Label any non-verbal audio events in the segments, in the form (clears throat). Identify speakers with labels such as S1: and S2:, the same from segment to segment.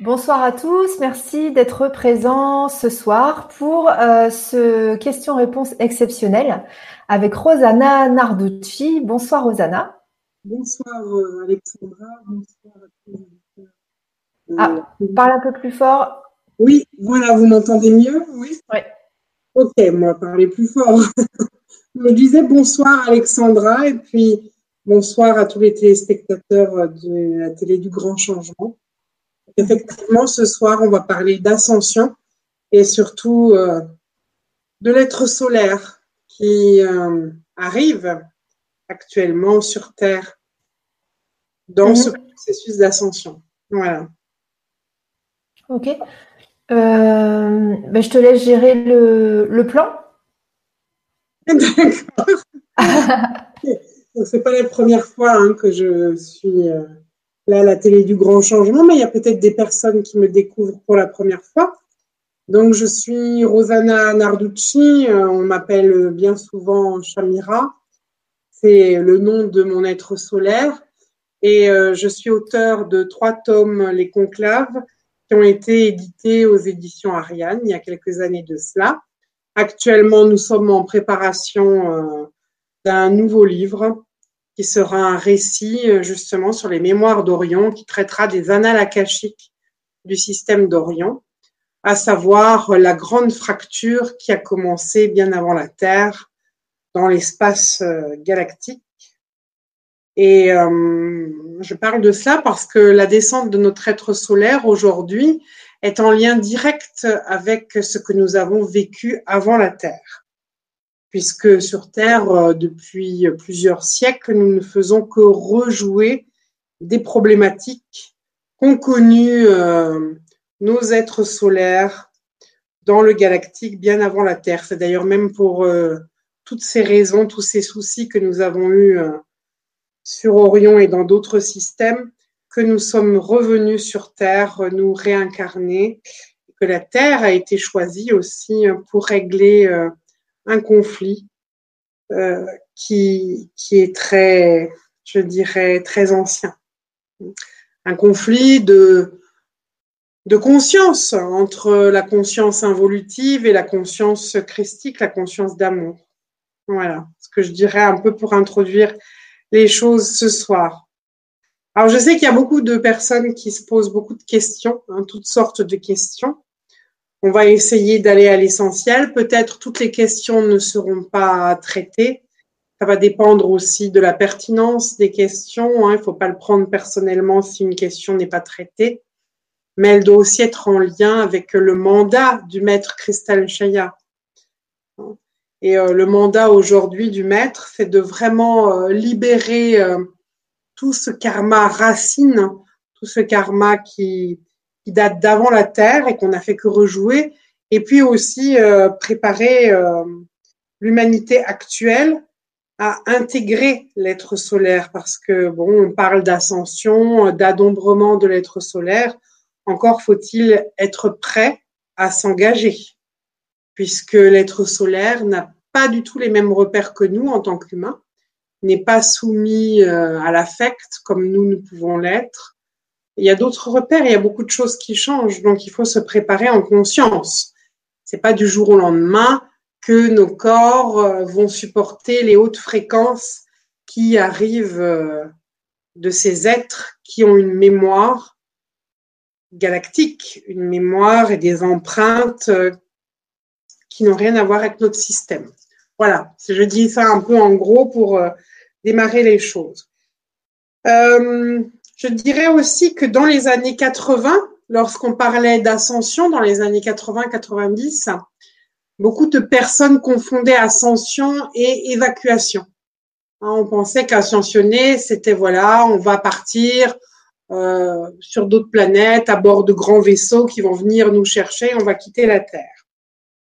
S1: Bonsoir à tous, merci d'être présents ce soir pour euh, ce question-réponse exceptionnel avec Rosanna Narducci. Bonsoir Rosanna.
S2: Bonsoir euh, Alexandra, bonsoir à tous.
S1: Euh, ah, parle un peu plus fort.
S2: Oui, voilà, vous m'entendez mieux? Oui.
S1: Oui.
S2: Ok, moi, parler plus fort. (laughs) Je disais bonsoir Alexandra et puis bonsoir à tous les téléspectateurs de la télé du Grand Changement. Effectivement, ce soir, on va parler d'ascension et surtout euh, de l'être solaire qui euh, arrive actuellement sur Terre dans mhm. ce processus d'ascension. Voilà.
S1: Ok. Euh, ben, je te laisse gérer le, le plan. (laughs)
S2: D'accord. (laughs) c'est pas la première fois hein, que je suis là, la télé du grand changement, mais il y a peut-être des personnes qui me découvrent pour la première fois. Donc, je suis Rosanna Narducci, euh, on m'appelle bien souvent Shamira, c'est le nom de mon être solaire, et euh, je suis auteur de trois tomes, Les Conclaves, qui ont été édités aux éditions Ariane il y a quelques années de cela. Actuellement, nous sommes en préparation euh, d'un nouveau livre qui sera un récit euh, justement sur les mémoires d'Orion, qui traitera des annales akashiques du système d'Orion, à savoir la grande fracture qui a commencé bien avant la Terre dans l'espace euh, galactique. Et euh, je parle de ça parce que la descente de notre être solaire aujourd'hui est en lien direct avec ce que nous avons vécu avant la Terre puisque sur Terre, euh, depuis plusieurs siècles, nous ne faisons que rejouer des problématiques qu'ont connues euh, nos êtres solaires dans le galactique bien avant la Terre. C'est d'ailleurs même pour euh, toutes ces raisons, tous ces soucis que nous avons eus sur Orion et dans d'autres systèmes, que nous sommes revenus sur Terre, nous réincarner, que la Terre a été choisie aussi pour régler un conflit euh, qui, est très, je dirais, très ancien. Un conflit de, de conscience entre la conscience involutive et la conscience christique, la conscience d'amour. Voilà ce que je dirais un peu pour introduire les choses ce soir. Alors je sais qu'il y a beaucoup de personnes qui se posent beaucoup de questions, hein, toutes sortes de questions. On va essayer d'aller à l'essentiel. Peut-être toutes les questions ne seront pas traitées. Ça va dépendre aussi de la pertinence des questions. Hein. Il ne faut pas le prendre personnellement si une question n'est pas traitée. Mais elle doit aussi être en lien avec le mandat du maître Cristal Chaya. Et euh, le mandat aujourd'hui du maître, c'est de vraiment euh, libérer euh, tout ce karma racine, tout ce karma qui, qui date d'avant la Terre et qu'on n'a fait que rejouer, et puis aussi euh, préparer euh, l'humanité actuelle à intégrer l'être solaire, parce que bon, on parle d'ascension, d'adombrement de l'être solaire. Encore faut-il être prêt à s'engager, puisque l'être solaire n'a pas du tout les mêmes repères que nous en tant qu'humains, n'est pas soumis euh, à l'affect comme nous, nous pouvons l'être il y a d'autres repères, il y a beaucoup de choses qui changent, donc il faut se préparer en conscience. C'est pas du jour au lendemain que nos corps euh, vont supporter les hautes fréquences qui arrivent euh, de ces êtres qui ont une mémoire galactique, une mémoire et des empreintes euh, qui n'ont rien à voir avec notre système. Voilà, je dis ça un peu en gros pour démarrer les choses. Je dirais aussi que dans les années 80, lorsqu'on parlait d'ascension, dans les années 80-90, beaucoup de personnes confondaient ascension et évacuation. Hein, on pensait qu'ascensionner, c'était voilà, on va partir euh, sur d'autres planètes à bord de grands vaisseaux qui vont venir nous chercher, on va quitter la Terre.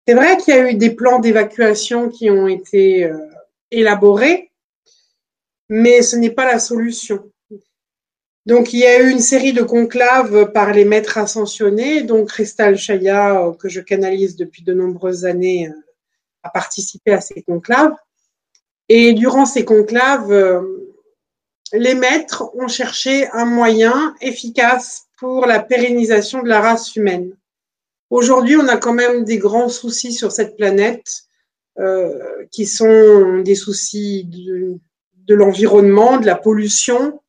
S2: C'est vrai qu'il y a eu des plans d'évacuation qui ont été euh, élaborés, mais ce n'est pas la solution. Donc, il y a eu une série de conclaves par les maîtres ascensionnés, donc Cristal Chaya, euh, que je canalise depuis de nombreuses années, euh, a participé à ces conclaves. Et durant ces conclaves, euh, les maîtres ont cherché un moyen efficace pour la pérennisation de la race humaine. Aujourd'hui, on a quand même des grands soucis sur cette planète euh, qui sont des soucis de l'environnement, de la pollution.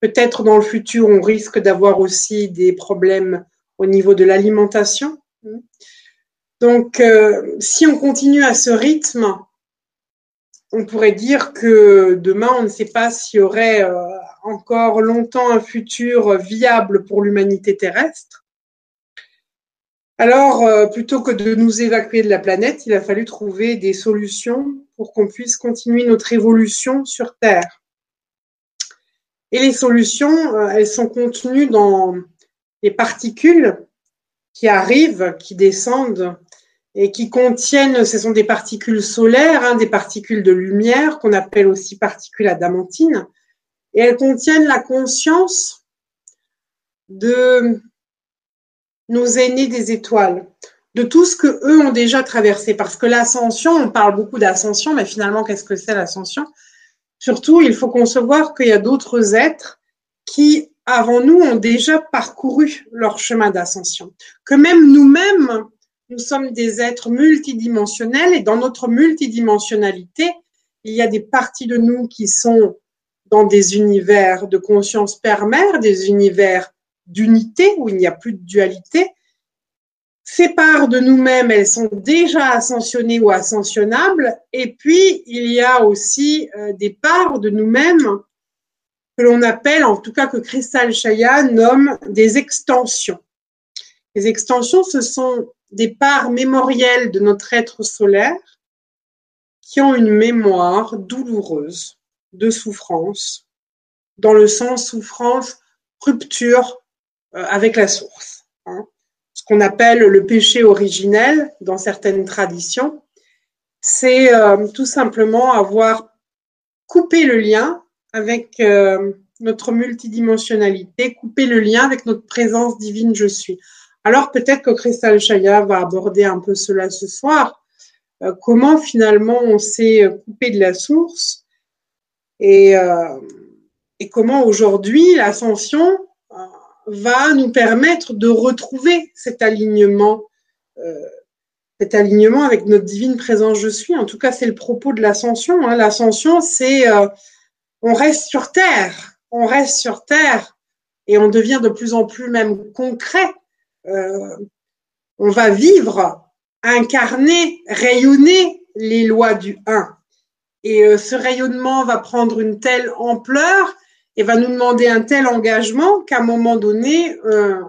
S2: Peut-être dans le futur, on risque d'avoir aussi des problèmes au niveau de l'alimentation. Donc, euh, si on continue à ce rythme, on pourrait dire que demain, on ne sait pas s'il y aurait euh, encore longtemps un futur viable pour l'humanité terrestre. Alors, euh, plutôt que de nous évacuer de la planète, il a fallu trouver des solutions pour qu'on puisse continuer notre évolution sur Terre. Et les solutions, elles sont contenues dans les particules qui arrivent, qui descendent et qui contiennent, ce sont des particules solaires, hein, des particules de lumière qu'on appelle aussi particules adamantines, et elles contiennent la conscience de nos aînés des étoiles, de tout ce que eux ont déjà traversé. Parce que l'ascension, on parle beaucoup d'ascension, mais finalement, qu'est-ce que c'est l'ascension? Surtout, il faut concevoir qu'il y a d'autres êtres qui, avant nous, ont déjà parcouru leur chemin d'ascension. Que même nous-mêmes, nous sommes des êtres multidimensionnels et dans notre multidimensionnalité, il y a des parties de nous qui sont dans des univers de conscience père-mère, des univers d'unité où il n'y a plus de dualité. Ces parts de nous-mêmes, elles sont déjà ascensionnées ou ascensionnables. Et puis, il y a aussi euh, des parts de nous-mêmes que l'on appelle, en tout cas que Crystal Chaya nomme des extensions. Les extensions, ce sont des parts mémorielles de notre être solaire qui ont une mémoire douloureuse de souffrance, dans le sens souffrance, rupture euh, avec la source. Hein. Qu'on appelle le péché originel dans certaines traditions, c'est euh, tout simplement avoir coupé le lien avec euh, notre multidimensionnalité, couper le lien avec notre présence divine je suis. Alors peut-être que Crystal Chaya va aborder un peu cela ce soir. Euh, comment finalement on s'est coupé de la source et, euh, et comment aujourd'hui l'ascension va nous permettre de retrouver cet alignement, cet alignement avec notre divine présence je suis. En tout cas, c'est le propos de l'ascension. Hein. L'ascension, c'est on reste sur terre, on reste sur terre et on devient de plus en plus même concret euh, on va vivre, incarner, rayonner les lois du 1. Et euh, ce rayonnement va prendre une telle ampleur et va nous demander un tel engagement qu'à un moment donné, euh,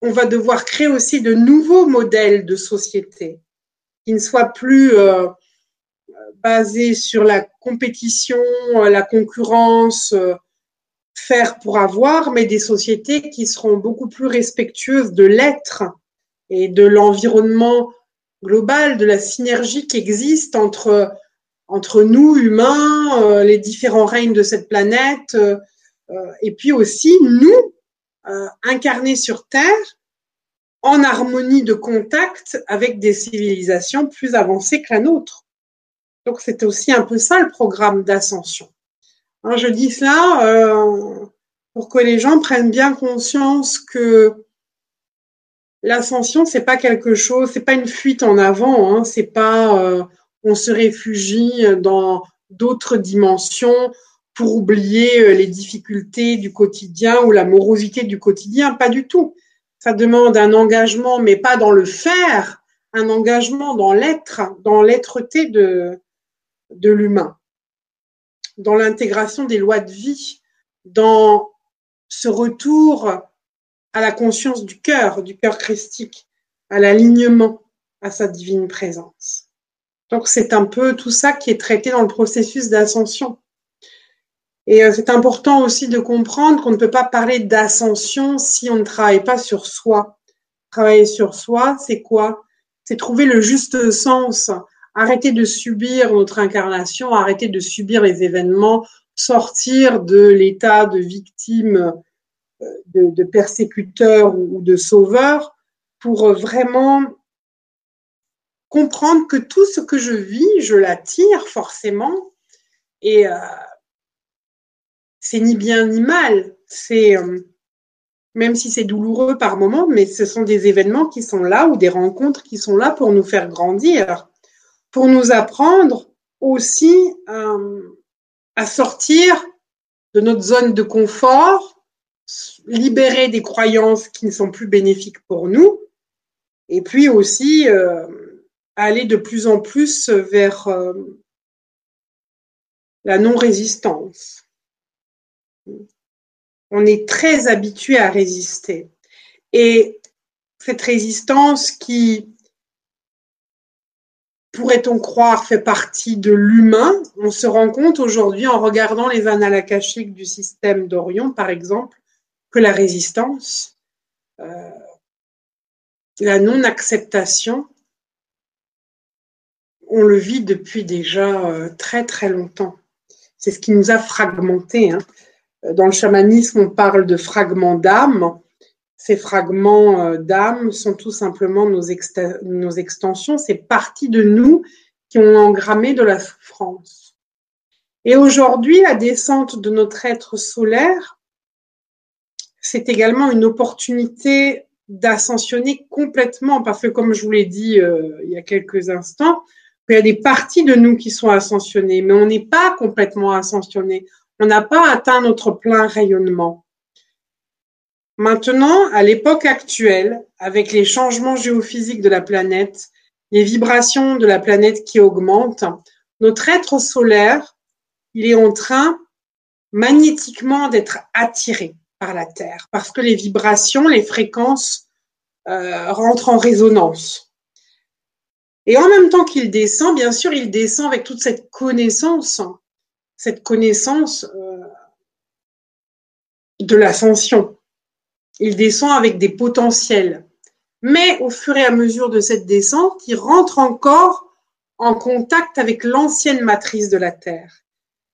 S2: on va devoir créer aussi de nouveaux modèles de société qui ne soient plus basés sur la compétition, la concurrence, faire pour avoir, mais des sociétés qui seront beaucoup plus respectueuses de l'être et de l'environnement global, de la synergie qui existe entre, entre nous, humains, euh, les différents règnes de cette planète, euh, et puis aussi nous, euh, incarnés sur Terre, en harmonie de contact avec des civilisations plus avancées que la nôtre. Donc c'est aussi un peu ça le programme d'ascension. Hein, je dis cela euh, pour que les gens prennent bien conscience que l'ascension, c'est pas quelque chose, c'est pas une fuite en avant, hein, c'est pas euh, on se réfugie dans d'autres dimensions pour oublier euh, les difficultés du quotidien ou la morosité du quotidien, pas du tout. Ça demande un engagement, mais pas dans le faire, un engagement dans l'être, dans l'être-té de, de l'humain dans l'intégration des lois de vie, dans ce retour à la conscience du cœur, du cœur christique, à l'alignement à sa divine présence. Donc c'est un peu tout ça qui est traité dans le processus d'ascension. Et euh, c'est important aussi de comprendre qu'on ne peut pas parler d'ascension si on ne travaille pas sur soi. Travailler sur soi, c'est quoi? C'est trouver le juste sens arrêter de subir notre incarnation, arrêter de subir les événements, sortir de l'état de victime, euh, de, de persécuteur ou de sauveur, pour vraiment comprendre que tout ce que je vis, je l'attire forcément, et euh, c'est ni bien ni mal, c'est euh, même si c'est douloureux par moment, mais ce sont des événements qui sont là ou des rencontres qui sont là pour nous faire grandir, pour nous apprendre aussi euh, à sortir de notre zone de confort, libérer des croyances qui ne sont plus bénéfiques pour nous, et puis aussi aller de plus en plus vers euh, la non-résistance on est très habitué à résister. Et cette résistance qui, pourrait-on croire, fait partie de l'humain, on se rend compte aujourd'hui en regardant les annales akashiques du système d'Orion, par exemple, que la résistance, euh, la non-acceptation, on le vit depuis déjà euh, très très longtemps. C'est ce qui nous a fragmentés. Hein. Dans le chamanisme, on parle de fragments d'âme. Ces fragments euh, d'âme sont tout simplement nos, extensions, ces parties de nous qui ont engrammé de la souffrance. Et aujourd'hui, la descente de notre être solaire, c'est également une opportunité d'ascensionner complètement, parce que comme je vous l'ai dit euh, il y a quelques instants, il y a des parties de nous qui sont ascensionnées, mais on n'est pas complètement ascensionné on n'a pas atteint notre plein rayonnement. Maintenant, à l'époque actuelle, avec les changements géophysiques de la planète, les vibrations de la planète qui augmentent, notre être solaire, il est en train magnétiquement d'être attiré par la Terre, parce que les vibrations, les fréquences euh, rentrent en résonance. Et en même temps qu'il descend, bien sûr, il descend avec toute cette connaissance cette connaissance euh, de l'ascension. Il descend avec des potentiels. Mais au fur et à mesure de cette descente, il rentre encore en contact avec l'ancienne matrice de la Terre.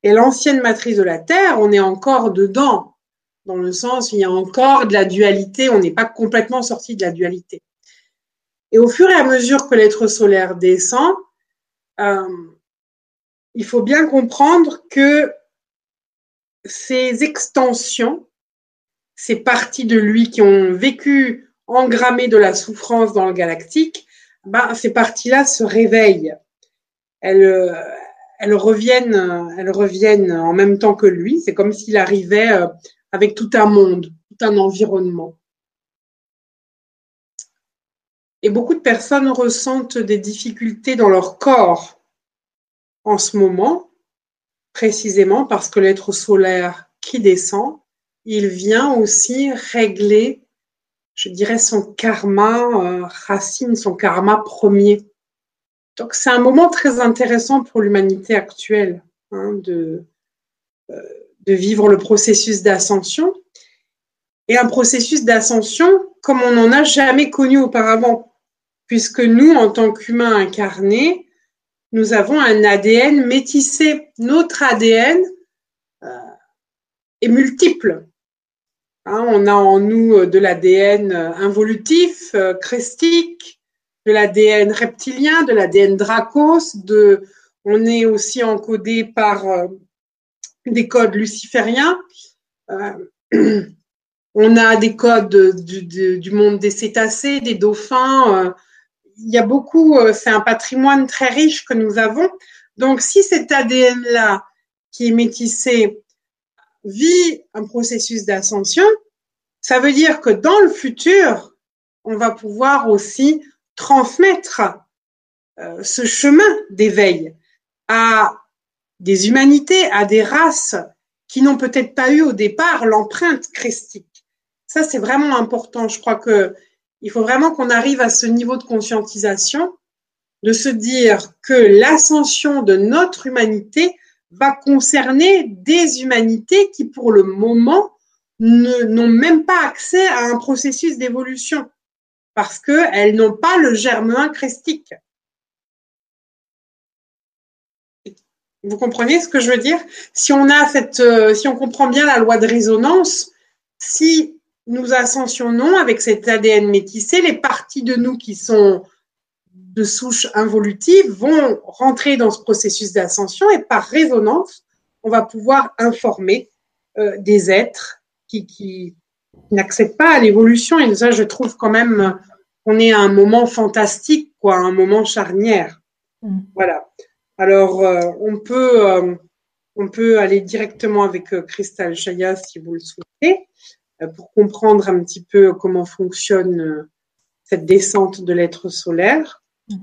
S2: Et l'ancienne matrice de la Terre, on est encore dedans, dans le sens où il y a encore de la dualité, on n'est pas complètement sorti de la dualité. Et au fur et à mesure que l'être solaire descend, euh, il faut bien comprendre que ces extensions, ces parties de lui qui ont vécu engrammées de la souffrance dans le galactique, ben, ces parties-là se réveillent. Elles, elles, reviennent, elles reviennent en même temps que lui. C'est comme s'il arrivait euh, avec tout un monde, tout un environnement. Et beaucoup de personnes ressentent des difficultés dans leur corps en ce moment, précisément parce que l'être solaire qui descend, il vient aussi régler, je dirais, son karma euh, racine, son karma premier. Donc c'est un moment très intéressant pour l'humanité actuelle hein, de, euh, de vivre le processus d'ascension. Et un processus d'ascension comme on n'en a jamais connu auparavant, puisque nous, en tant qu'humains incarnés, nous avons un ADN métissé. Notre ADN euh, est multiple. Hein, on a en nous euh, de l'ADN euh, involutif, christique, de l'ADN reptilien, de l'ADN dracos, on est aussi encodé par des codes lucifériens. (clears throat) on a des codes du, monde des cétacés, des dauphins il y a beaucoup, euh, c'est un patrimoine très riche que nous avons. Donc, si cet ADN-là, qui est métissé, vit un processus d'ascension, ça veut dire que dans le futur, on va pouvoir aussi transmettre euh, ce chemin d'éveil à des humanités, à des races qui n'ont peut-être pas eu au départ l'empreinte christique. Ça, c'est vraiment important. Je crois que il faut vraiment qu'on arrive à ce niveau de conscientisation, de se dire que l'ascension de notre humanité va concerner des humanités qui, pour le moment, n'ont même pas accès à un processus d'évolution parce qu'elles n'ont pas le germe christique. Vous comprenez ce que je veux dire? Si on a cette, euh, si on comprend bien la loi de résonance, si nous ascensionnons avec cet ADN métissé, les parties de nous qui sont de souche involutive vont rentrer dans ce processus d'ascension et par résonance, on va pouvoir informer euh, des êtres qui, n'acceptent pas l'évolution. Et ça, je trouve quand même qu'on est à un moment fantastique, quoi, un moment charnière. Mm. Voilà. Alors, euh, on peut euh, on peut aller directement avec Christelle Chaya si vous le souhaitez pour comprendre un petit peu comment fonctionne cette descente de l'être solaire. Mm.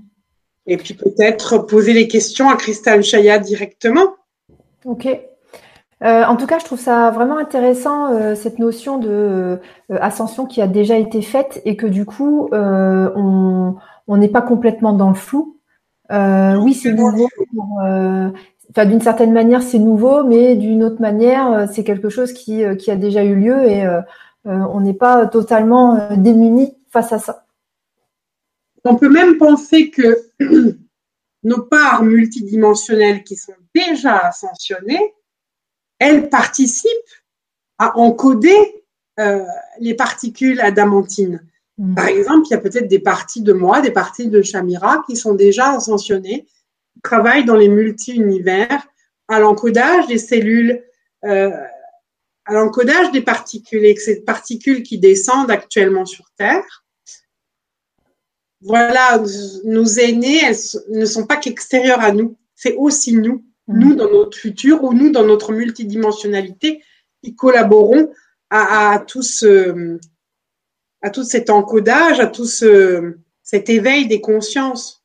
S2: Et puis peut-être poser les questions à Christelle Chaya directement.
S1: Ok. Euh, en tout cas, je trouve ça vraiment intéressant euh, cette notion de euh, ascension qui a déjà été faite et que du coup, on n'est pas complètement dans le flou. oui, c'est nouveau. Enfin, d'une certaine manière, c'est nouveau, mais d'une autre manière, c'est quelque chose qui, qui, a déjà eu lieu et on n'est pas totalement démuni face à ça.
S2: On peut même penser que (clears throat) nos parts multidimensionnelles qui sont déjà ascensionnées elle participe à encoder euh, les particules adamantines. Mm. Par exemple, il y a peut-être des parties de moi, des parties de Shamira qui sont déjà ascensionnées, qui travaillent dans les multi-univers à l'encodage des cellules, euh, à l'encodage des particules, et ces particules qui descendent actuellement sur Terre. Voilà, nos aînés, elles ne sont pas qu'extérieures à nous, c'est aussi nous nous dans notre futur ou nous dans notre multidimensionnalité qui collaborons à, tout ce à tout cet encodage, à tout ce, cet éveil des consciences.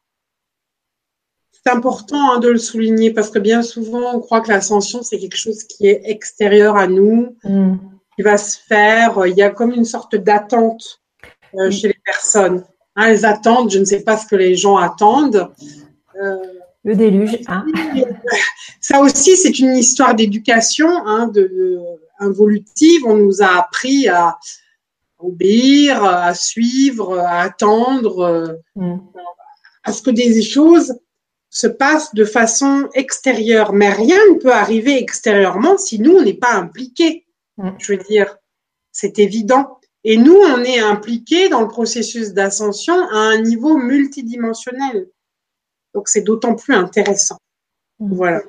S2: C'est important hein, de le souligner parce que bien souvent on croit que l'ascension c'est quelque chose qui est extérieur à nous, mm. qui va se faire. Il y a comme une sorte d'attente euh, chez les personnes. Hein, elles attendent, je ne sais pas ce que les gens attendent.
S1: Euh, le déluge. Hein. (laughs)
S2: Ça aussi, c'est une histoire d'éducation hein, de, involutive. On nous a appris à obéir, à suivre, à attendre, mm. à ce que des choses se passent de façon extérieure. Mais rien ne peut arriver extérieurement si nous, on n'est pas impliqués. Mm. Je veux dire, c'est évident. Et nous, on est impliqués dans le processus d'ascension à un niveau multidimensionnel. Donc c'est d'autant plus intéressant. Mm. Voilà.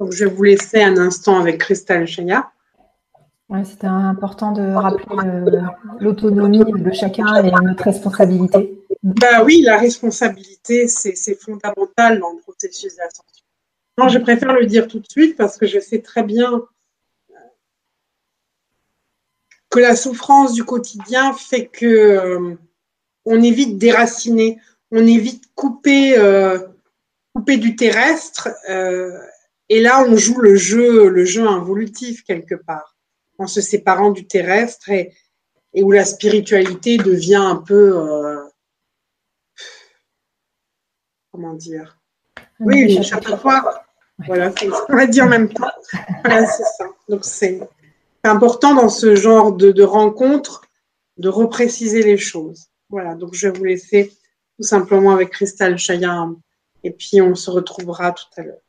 S2: Donc je vais vous laisser un instant avec Christelle Chaya.
S1: Ouais, C'était important de rappeler euh, l'autonomie de chacun et notre responsabilité.
S2: Ben oui, la responsabilité, c'est fondamental dans le processus d'ascension. Non, je préfère le dire tout de suite parce que je sais très bien euh, que la souffrance du quotidien fait que euh, on évite déraciner, on évite couper, euh, couper du terrestre. Euh, et là, on joue le jeu, le jeu involutif quelque part, en se séparant du terrestre et, et où la spiritualité devient un peu, euh, comment dire? Oui, chaque fois. Voilà, on va dire en même temps. Voilà, c'est ça. Donc c'est important dans ce genre de, de rencontre de repréciser les choses. Voilà, donc je vais vous laisser tout simplement avec Cristal Chaya. Et puis on se retrouvera tout à l'heure.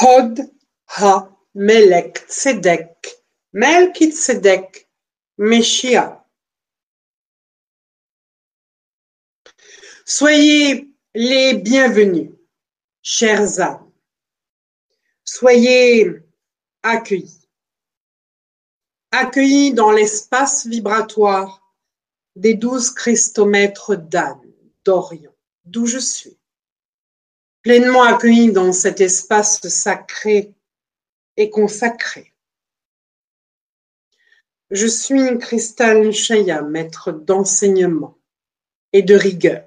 S2: Hod ha melek tzedek, melkit tzedek, Meshia. Soyez les bienvenus, chers âmes. Soyez accueillis. Accueillis dans l'espace vibratoire des douze christomètres d'âne d'Orient, d'où je suis. Pleinement accueillis dans cet espace sacré et consacré. Je suis Cristal Chaya, maître d'enseignement et de rigueur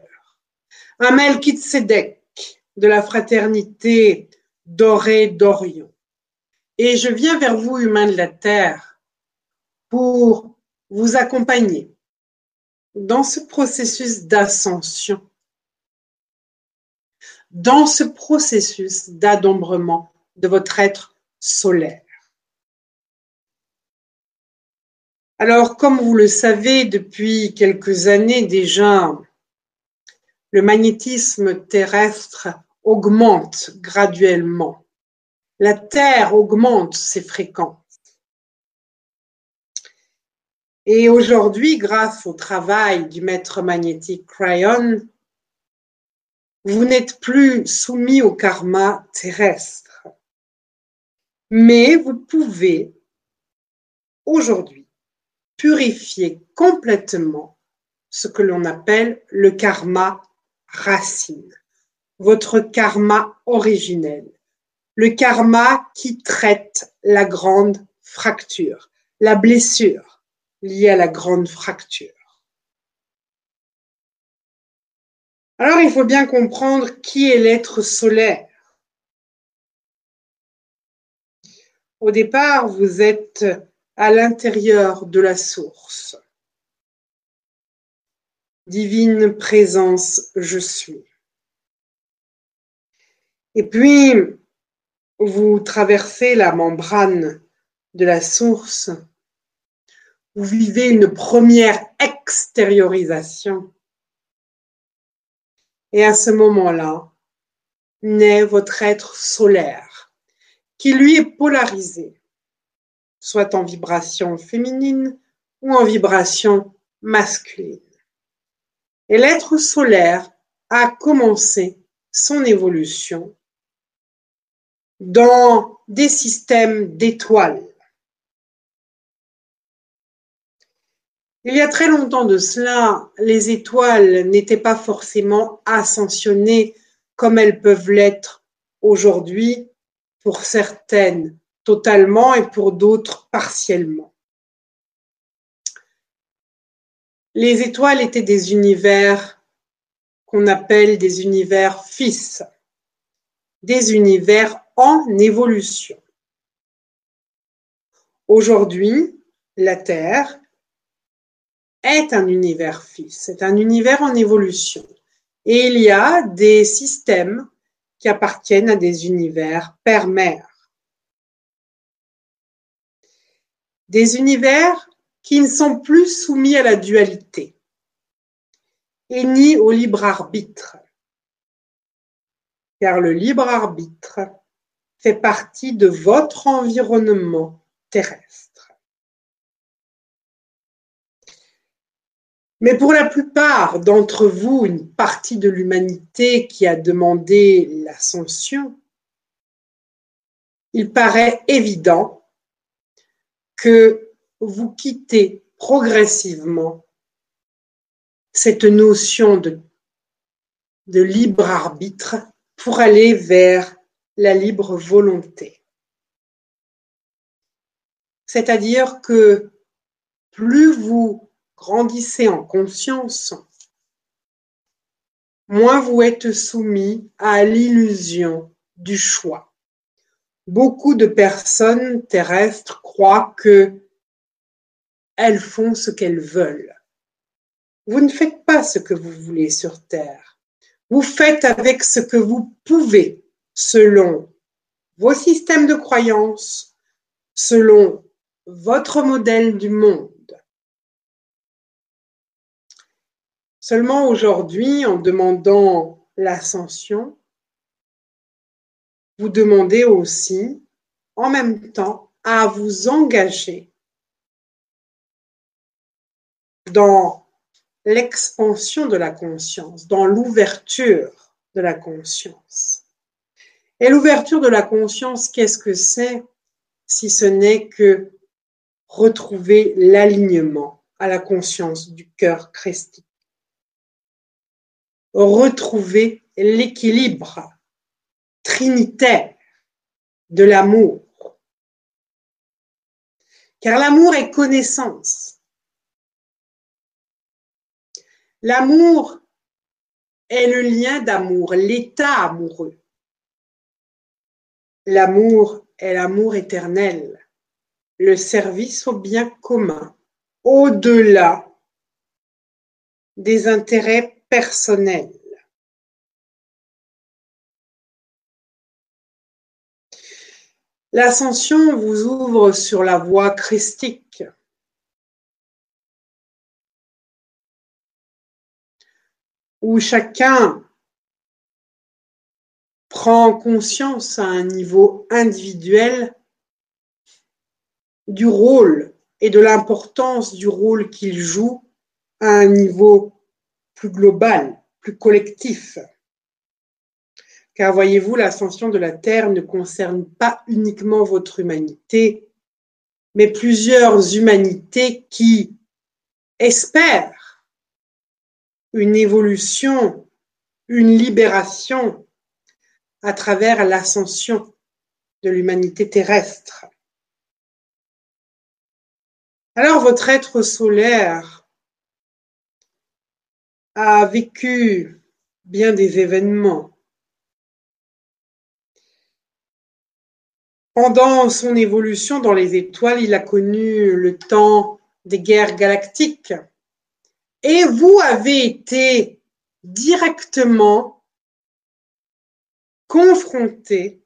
S2: un Melchizedek de la fraternité dorée d'Orion. Et je viens vers vous, humains de la terre, pour vous accompagner dans ce processus d'ascension, dans ce processus d'adombrement de votre être solaire. Alors, comme vous le savez depuis quelques années déjà, le magnétisme terrestre augmente graduellement. La Terre augmente ses fréquences. Et aujourd'hui, grâce au travail du maître magnétique Cryon, vous n'êtes plus soumis au karma terrestre. Mais vous pouvez aujourd'hui purifier complètement ce que l'on appelle le karma racine, votre karma originel, le karma qui traite la grande fracture, la blessure liée à la grande fracture. Alors il faut bien comprendre qui est l'être solaire. Au départ, vous êtes à l'intérieur de la source. Divine présence, je suis. Et puis, vous traversez la membrane de la source, vous vivez une première extériorisation. Et à ce moment-là, naît votre être solaire, qui lui est polarisé, soit en vibration féminine ou en vibration masculine. Et l'être solaire a commencé son évolution dans des systèmes d'étoiles. Il y a très longtemps de cela, les étoiles n'étaient pas forcément ascensionnées comme elles peuvent l'être aujourd'hui, pour certaines totalement et pour d'autres partiellement. Les étoiles étaient des univers qu'on appelle des univers fils, des univers en évolution. Aujourd'hui, la Terre est un univers fils, c'est un univers en évolution. Et il y a des systèmes qui appartiennent à des univers père-mère. Des univers qui ne sont plus soumis à la dualité et ni au libre arbitre. Car le libre arbitre fait partie de votre environnement terrestre. Mais pour la plupart d'entre vous, une partie de l'humanité qui a demandé l'ascension, il paraît évident que vous quittez progressivement cette notion de, de libre arbitre pour aller vers la libre volonté. C'est-à-dire que plus vous grandissez en conscience, moins vous êtes soumis à l'illusion du choix. Beaucoup de personnes terrestres croient que elles font ce qu'elles veulent. Vous ne faites pas ce que vous voulez sur Terre. Vous faites avec ce que vous pouvez selon vos systèmes de croyances, selon votre modèle du monde. Seulement aujourd'hui, en demandant l'ascension, vous demandez aussi en même temps à vous engager dans l'expansion de la conscience, dans l'ouverture de la conscience. Et l'ouverture de la conscience, qu'est-ce que c'est si ce n'est que retrouver l'alignement à la conscience du cœur christique? Retrouver l'équilibre trinitaire de l'amour. Car l'amour est connaissance. L'amour est le lien d'amour, l'état amoureux. L'amour est l'amour éternel, le service au bien commun, au-delà des intérêts personnels. L'ascension vous ouvre sur la voie christique. où chacun prend conscience à un niveau individuel du rôle et de l'importance du rôle qu'il joue à un niveau plus global, plus collectif. Car voyez-vous, l'ascension de la Terre ne concerne pas uniquement votre humanité, mais plusieurs humanités qui espèrent une évolution, une libération à travers l'ascension de l'humanité terrestre. Alors votre être solaire a vécu bien des événements. Pendant son évolution dans les étoiles, il a connu le temps des guerres galactiques. Et vous avez été directement confronté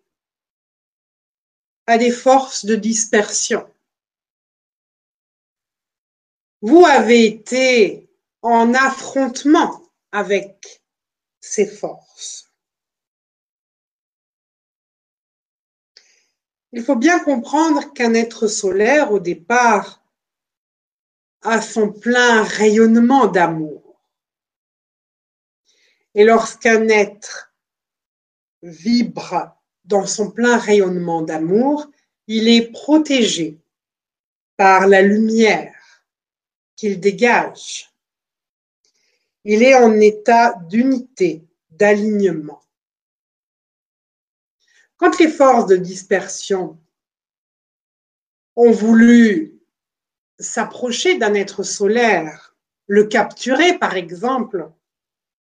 S2: à des forces de dispersion. Vous avez été en affrontement avec ces forces. Il faut bien comprendre qu'un être solaire, au départ, a son plein rayonnement d'amour. Et lorsqu'un être vibre dans son plein rayonnement d'amour, il est protégé par la lumière qu'il dégage. Il est en état d'unité, d'alignement. Quand les forces de dispersion ont voulu s'approcher d'un être solaire, le capturer par exemple,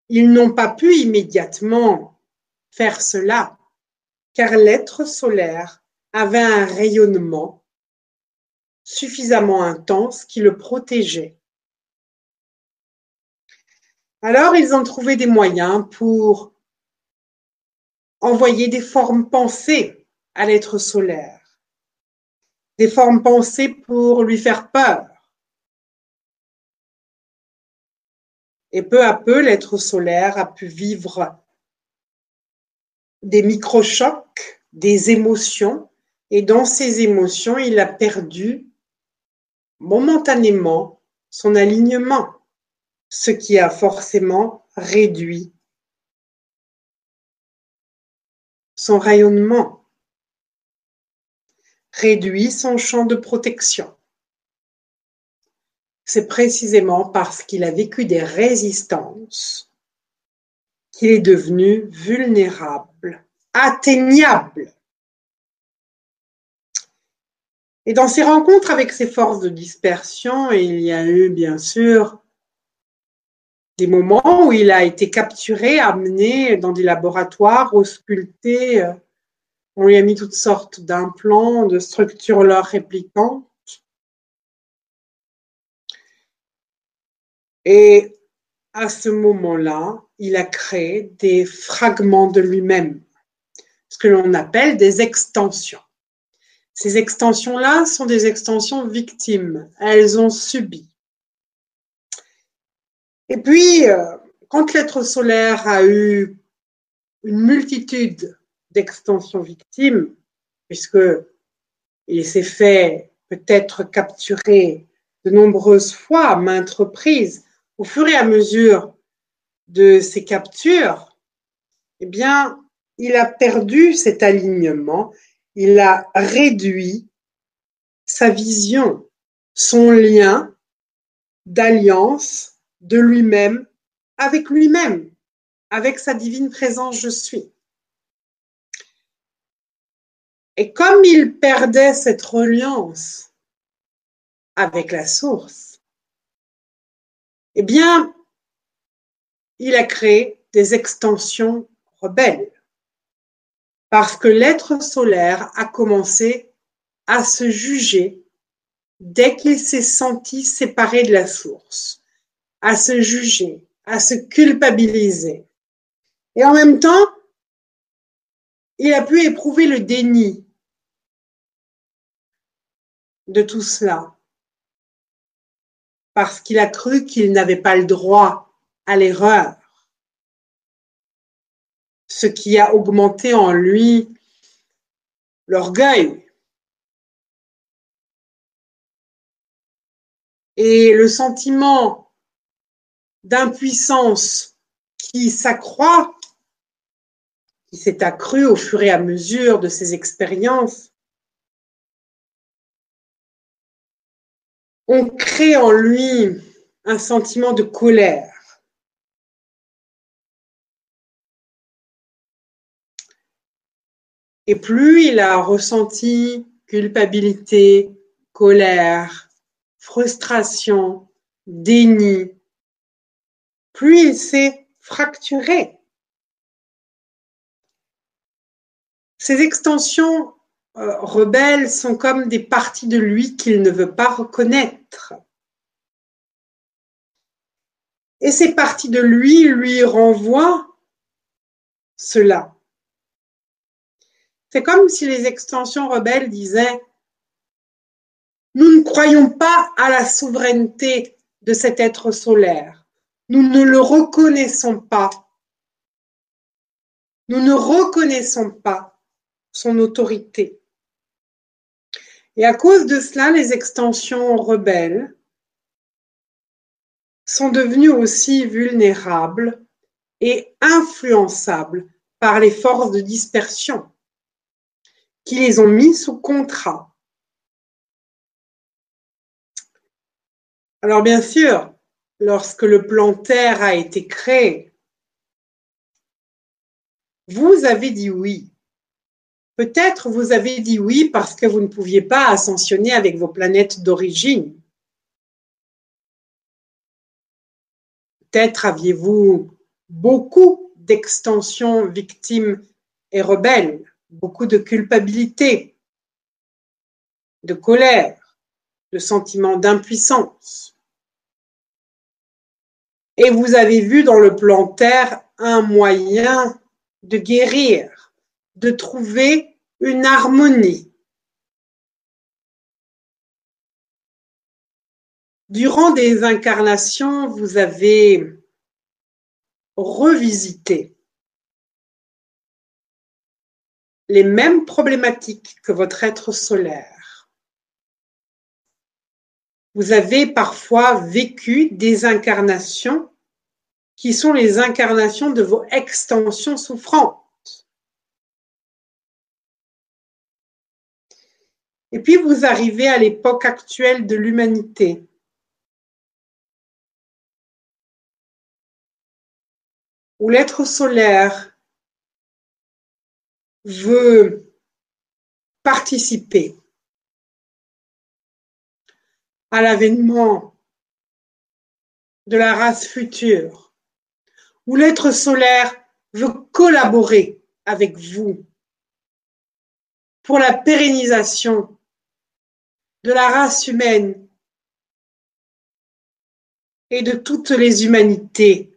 S2: ils n'ont pas pu immédiatement faire cela, car l'être solaire avait un rayonnement suffisamment intense qui le protégeait. Alors ils ont trouvé des moyens pour envoyer des formes pensées à l'être solaire, des formes pensées pour lui faire peur. Et peu à peu, l'être solaire a pu vivre des microchocs, des émotions, et dans ces émotions, il a perdu momentanément son alignement, ce qui a forcément réduit son rayonnement, réduit son champ de protection. C'est précisément parce qu'il a vécu des résistances qu'il est devenu vulnérable, atteignable et dans ces rencontres avec ces forces de dispersion, il y a eu bien sûr des moments où il a été capturé, amené dans des laboratoires, ausculté. Euh, on lui a mis toutes sortes d'implants, de structures leur réplicantes. Et à ce moment-là, il a créé des fragments de lui-même, ce que l'on appelle des extensions. Ces extensions-là sont des extensions victimes. Elles ont subi. Et puis, euh, quand l'être solaire a eu une multitude d'extensions victimes, puisque il s'est fait peut-être capturer de nombreuses fois, maintes reprises, au fur et à mesure de ses captures, eh bien, il a perdu cet alignement il a réduit sa vision, son lien d'alliance de lui-même avec lui-même, avec sa divine présence je suis. Et comme il perdait cette reliance avec la source, eh bien, il a créé des extensions rebelles parce que l'être solaire a commencé à se juger dès qu'il s'est senti séparé de la source, à se juger, à se culpabiliser. Et en même temps, il a pu éprouver le déni de tout cela, parce qu'il a cru qu'il n'avait pas le droit à l'erreur ce qui a augmenté en lui l'orgueil. et le sentiment d'impuissance qui s'accroît, qui s'est accru au fur et à mesure de ses expériences, on crée en lui un sentiment de colère. Et plus il a ressenti culpabilité, colère, frustration, déni, plus il s'est fracturé. Ces extensions euh, rebelles sont comme des parties de lui qu'il ne veut pas reconnaître. Et ces parties de lui lui renvoient cela. C'est comme si les extensions rebelles disaient Nous ne croyons pas à la souveraineté de cet être solaire. Nous ne le reconnaissons pas. Nous ne reconnaissons pas son autorité. Et à cause de cela, les extensions rebelles sont devenues aussi vulnérables et influençables par les forces de dispersion qui les ont mis sous contrat. Alors bien sûr, lorsque le plan Terre a été créé, vous avez dit oui. Peut-être vous avez dit oui parce que vous ne pouviez pas ascensionner avec vos planètes d'origine. Peut-être aviez-vous beaucoup d'extensions victimes et rebelles beaucoup de culpabilité, de colère, de sentiment d'impuissance. Et vous avez vu dans le plan Terre un moyen de guérir, de trouver une harmonie. Durant des incarnations, vous avez revisité les mêmes problématiques que votre être solaire. Vous avez parfois vécu des incarnations qui sont les incarnations de vos extensions souffrantes. Et puis vous arrivez à l'époque actuelle de l'humanité. où l'être solaire veut participer à l'avènement de la race future, où l'être solaire veut collaborer avec vous pour la pérennisation de la race humaine et de toutes les humanités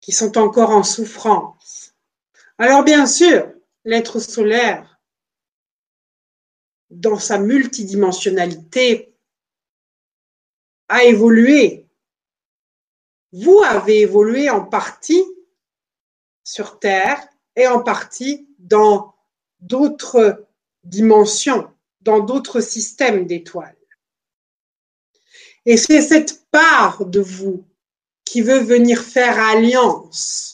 S2: qui sont encore en souffrance. Alors bien sûr, l'être solaire, dans sa multidimensionnalité, a évolué. Vous avez évolué en partie sur Terre et en partie dans d'autres dimensions, dans d'autres systèmes d'étoiles. Et c'est cette part de vous qui veut venir faire alliance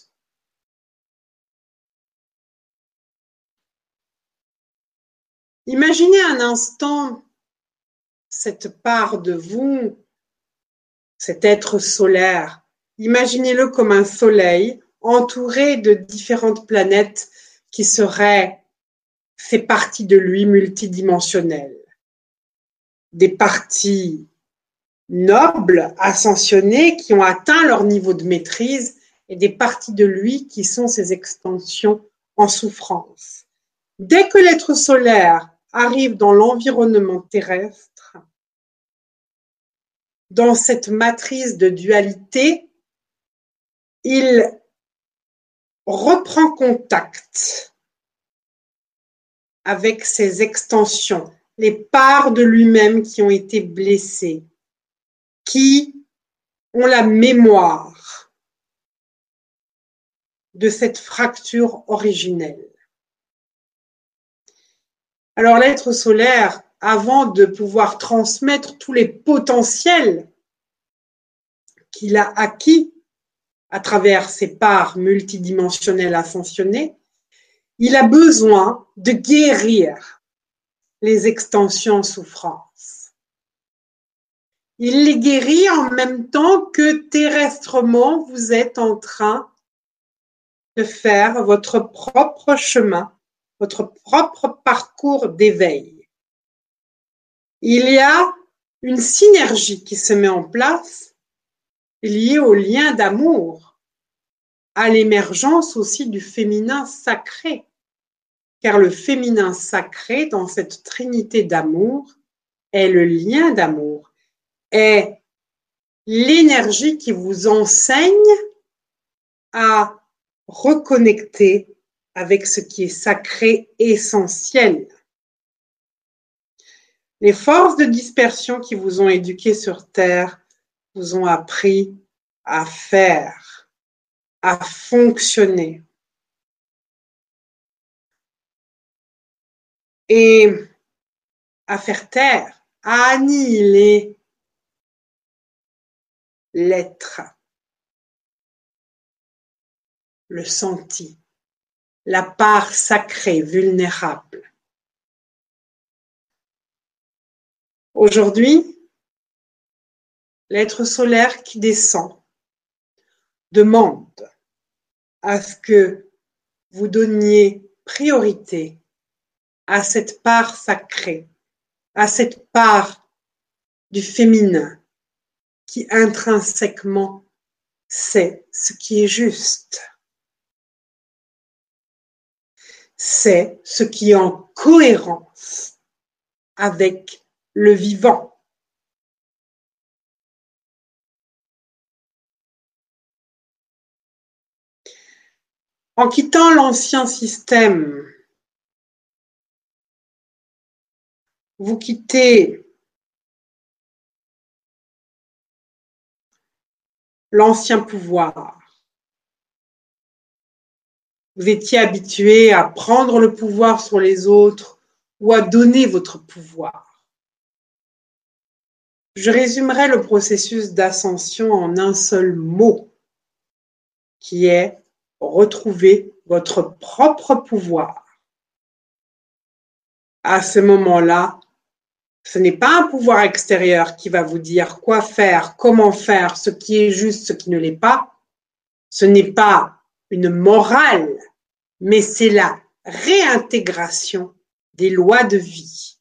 S2: Imaginez un instant cette part de vous, cet être solaire. Imaginez-le comme un soleil entouré de différentes planètes qui seraient ces parties de lui multidimensionnelles. Des parties nobles, ascensionnées, qui ont atteint leur niveau de maîtrise, et des parties de lui qui sont ses extensions en souffrance. Dès que l'être solaire arrive dans l'environnement terrestre, dans cette matrice de dualité, il reprend contact avec ses extensions, les parts de lui-même qui ont été blessées, qui ont la mémoire de cette fracture originelle. Alors l'être solaire avant de pouvoir transmettre tous les potentiels qu'il a acquis à travers ses parts multidimensionnelles ascensionnées, il a besoin de guérir les extensions souffrance. Il les guérit en même temps que terrestrement, vous êtes en train de faire votre propre chemin, votre propre parcours d'éveil. Il y a une synergie qui se met en place liée au lien d'amour, à l'émergence aussi du féminin sacré, car le féminin sacré dans cette trinité d'amour est le lien d'amour, est l'énergie qui vous enseigne à reconnecter avec ce qui est sacré essentiel. Les forces de dispersion qui vous ont éduqué sur Terre vous ont appris à faire, à fonctionner. Et à faire taire, à annihiler l'être le senti, la part sacrée, vulnérable. Aujourd'hui, l'être solaire qui descend demande à ce que vous donniez priorité à cette part sacrée, à cette part du féminin qui intrinsèquement sait ce qui est juste. C'est ce qui est en cohérence avec le vivant. En quittant l'ancien système, vous quittez l'ancien pouvoir. Vous étiez habitué à prendre le pouvoir sur les autres ou à donner votre pouvoir. Je résumerai le processus d'ascension en un seul mot, qui est retrouver votre propre pouvoir. À ce moment-là, ce n'est pas un pouvoir extérieur qui va vous dire quoi faire, comment faire, ce qui est juste, ce qui ne l'est pas. Ce n'est pas une morale, mais c'est la réintégration des lois de vie.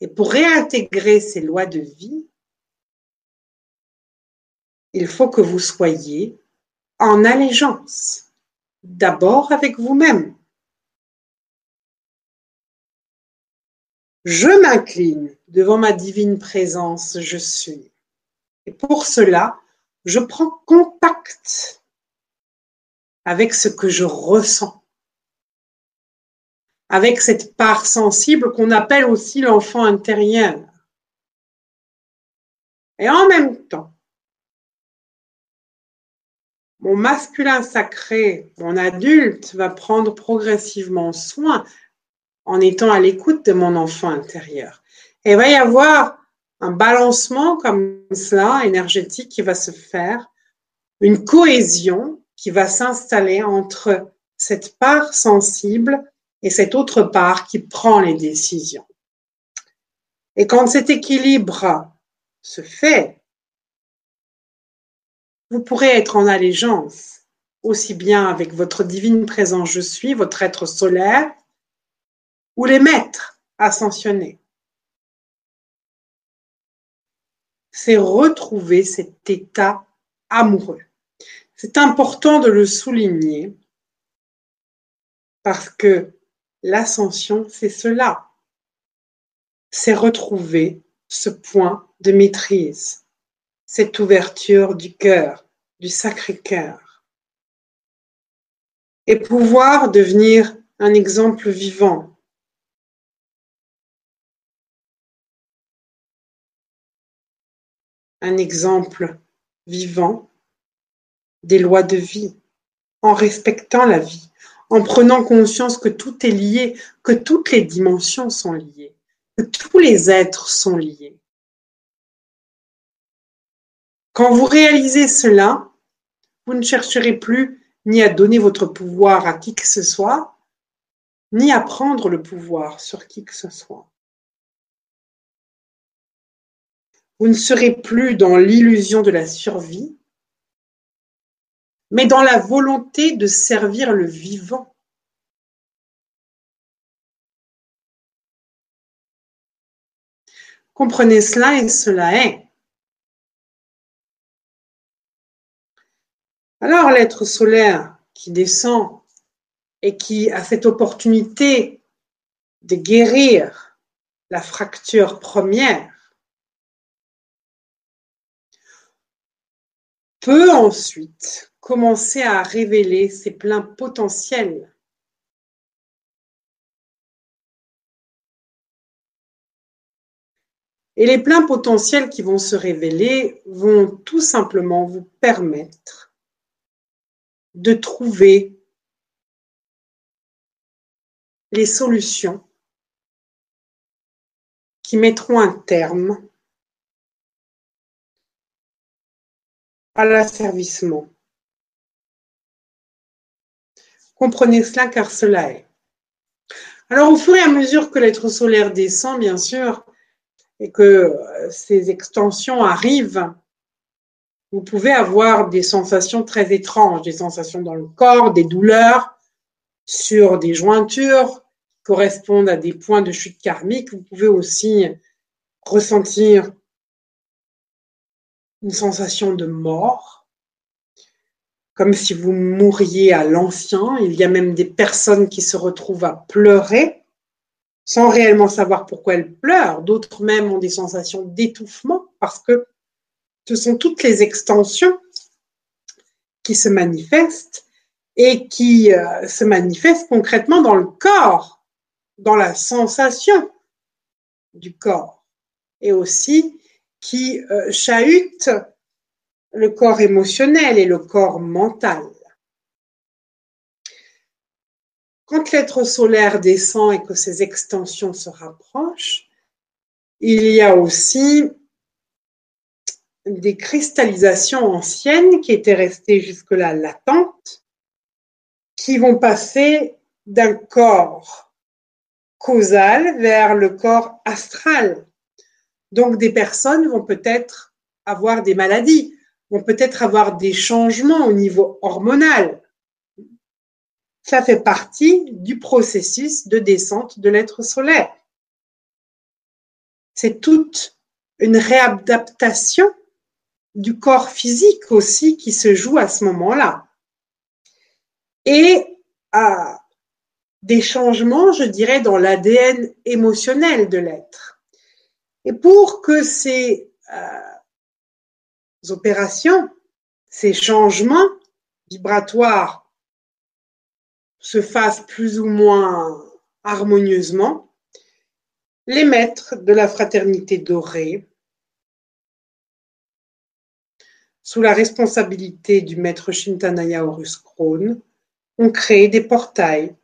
S2: Et pour réintégrer ces lois de vie, il faut que vous soyez en allégeance, d'abord avec vous-même. Je m'incline devant ma divine présence, je suis. Et pour cela, je prends contact avec ce que je ressens, avec cette part sensible qu'on appelle aussi l'enfant intérieur. Et en même temps, mon masculin sacré, mon adulte, va prendre progressivement soin en étant à l'écoute de mon enfant intérieur. Et il va y avoir un balancement comme cela, énergétique, qui va se faire, une cohésion qui va s'installer entre cette part sensible et cette autre part qui prend les décisions. Et quand cet équilibre se fait, vous pourrez être en allégeance aussi bien avec votre divine présence je suis, votre être solaire, ou les maîtres ascensionnés. C'est retrouver cet état amoureux. C'est important de le souligner parce que l'ascension, c'est cela. C'est retrouver ce point de maîtrise, cette ouverture du cœur, du sacré cœur. Et pouvoir devenir un exemple vivant un exemple vivant des lois de vie, en respectant la vie, en prenant conscience que tout est lié, que toutes les dimensions sont liées, que tous les êtres sont liés. Quand vous réalisez cela, vous ne chercherez plus ni à donner votre pouvoir à qui que ce soit, ni à prendre le pouvoir sur qui que ce soit. Vous ne serez plus dans l'illusion de la survie, mais dans la volonté de servir le vivant. Comprenez cela et cela est. Alors l'être solaire qui descend et qui a cette opportunité de guérir la fracture première peut ensuite commencer à révéler ses pleins potentiels. Et les pleins potentiels qui vont se révéler vont tout simplement vous permettre de trouver les solutions qui mettront un terme à l'asservissement Comprenez cela car cela est. Alors au fur et à mesure que l'être solaire descend, bien sûr, et que euh, ces extensions arrivent, vous pouvez avoir des sensations très étranges, des sensations dans le corps, des douleurs sur des jointures qui correspondent à des points de chute karmique. Vous pouvez aussi ressentir une sensation de mort comme si vous mouriez à l'ancien. Il y a même des personnes qui se retrouvent à pleurer sans réellement savoir pourquoi elles pleurent. D'autres même ont des sensations d'étouffement parce que ce sont toutes les extensions qui se manifestent et qui euh, se manifestent concrètement dans le corps, dans la sensation du corps et aussi qui euh, chahutent le corps émotionnel et le corps mental. Quand l'être solaire descend et que ses extensions se rapprochent, il y a aussi des cristallisations anciennes qui étaient restées jusque-là latentes, qui vont passer d'un corps causal vers le corps astral. Donc des personnes vont peut-être avoir des maladies, vont peut-être avoir des changements au niveau hormonal. Ça fait partie du processus de descente de l'être solaire. C'est toute une réadaptation du corps physique aussi qui se joue à ce moment-là. Et à des changements, je dirais, dans l'ADN émotionnel de l'être. Et pour que ces euh, opérations, ces changements vibratoires se fassent plus ou moins harmonieusement, les maîtres de la fraternité dorée, sous la responsabilité du maître Shintanaya Horus Krone, ont créé des portails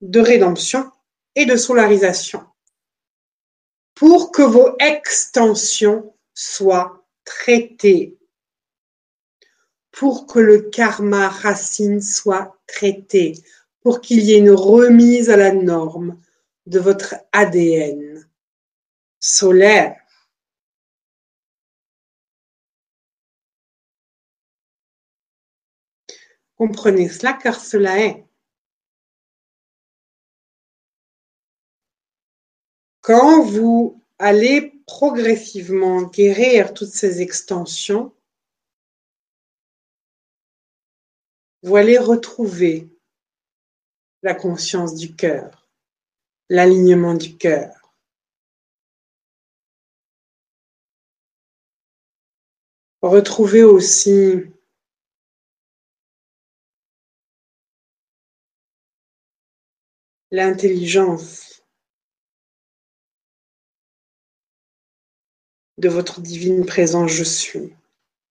S2: de rédemption et de solarisation pour que vos extensions soient traitées pour que le karma racine soit traité, pour qu'il y ait une remise à la norme de votre ADN solaire. Comprenez cela car cela est. Quand vous allez progressivement guérir toutes ces extensions, vous allez retrouver la conscience du cœur, l'alignement du cœur. Retrouvez aussi l'intelligence de votre divine présence je suis.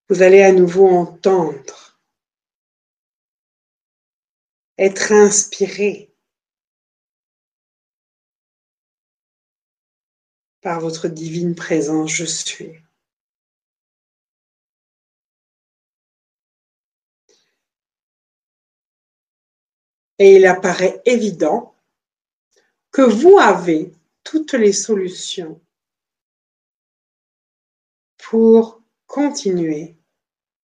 S2: Vous allez à nouveau entendre être inspiré par votre divine présence, je suis. Et il apparaît évident que vous avez toutes les solutions pour continuer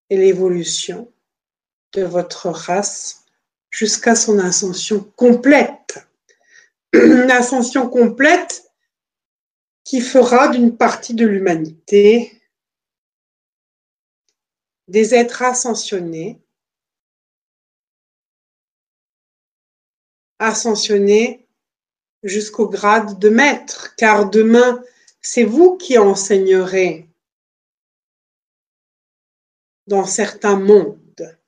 S2: l'évolution de votre race jusqu'à son ascension complète. Une ascension complète qui fera d'une partie de l'humanité des êtres ascensionnés, ascensionnés jusqu'au grade de maître, car demain, c'est vous qui enseignerez dans certains mondes,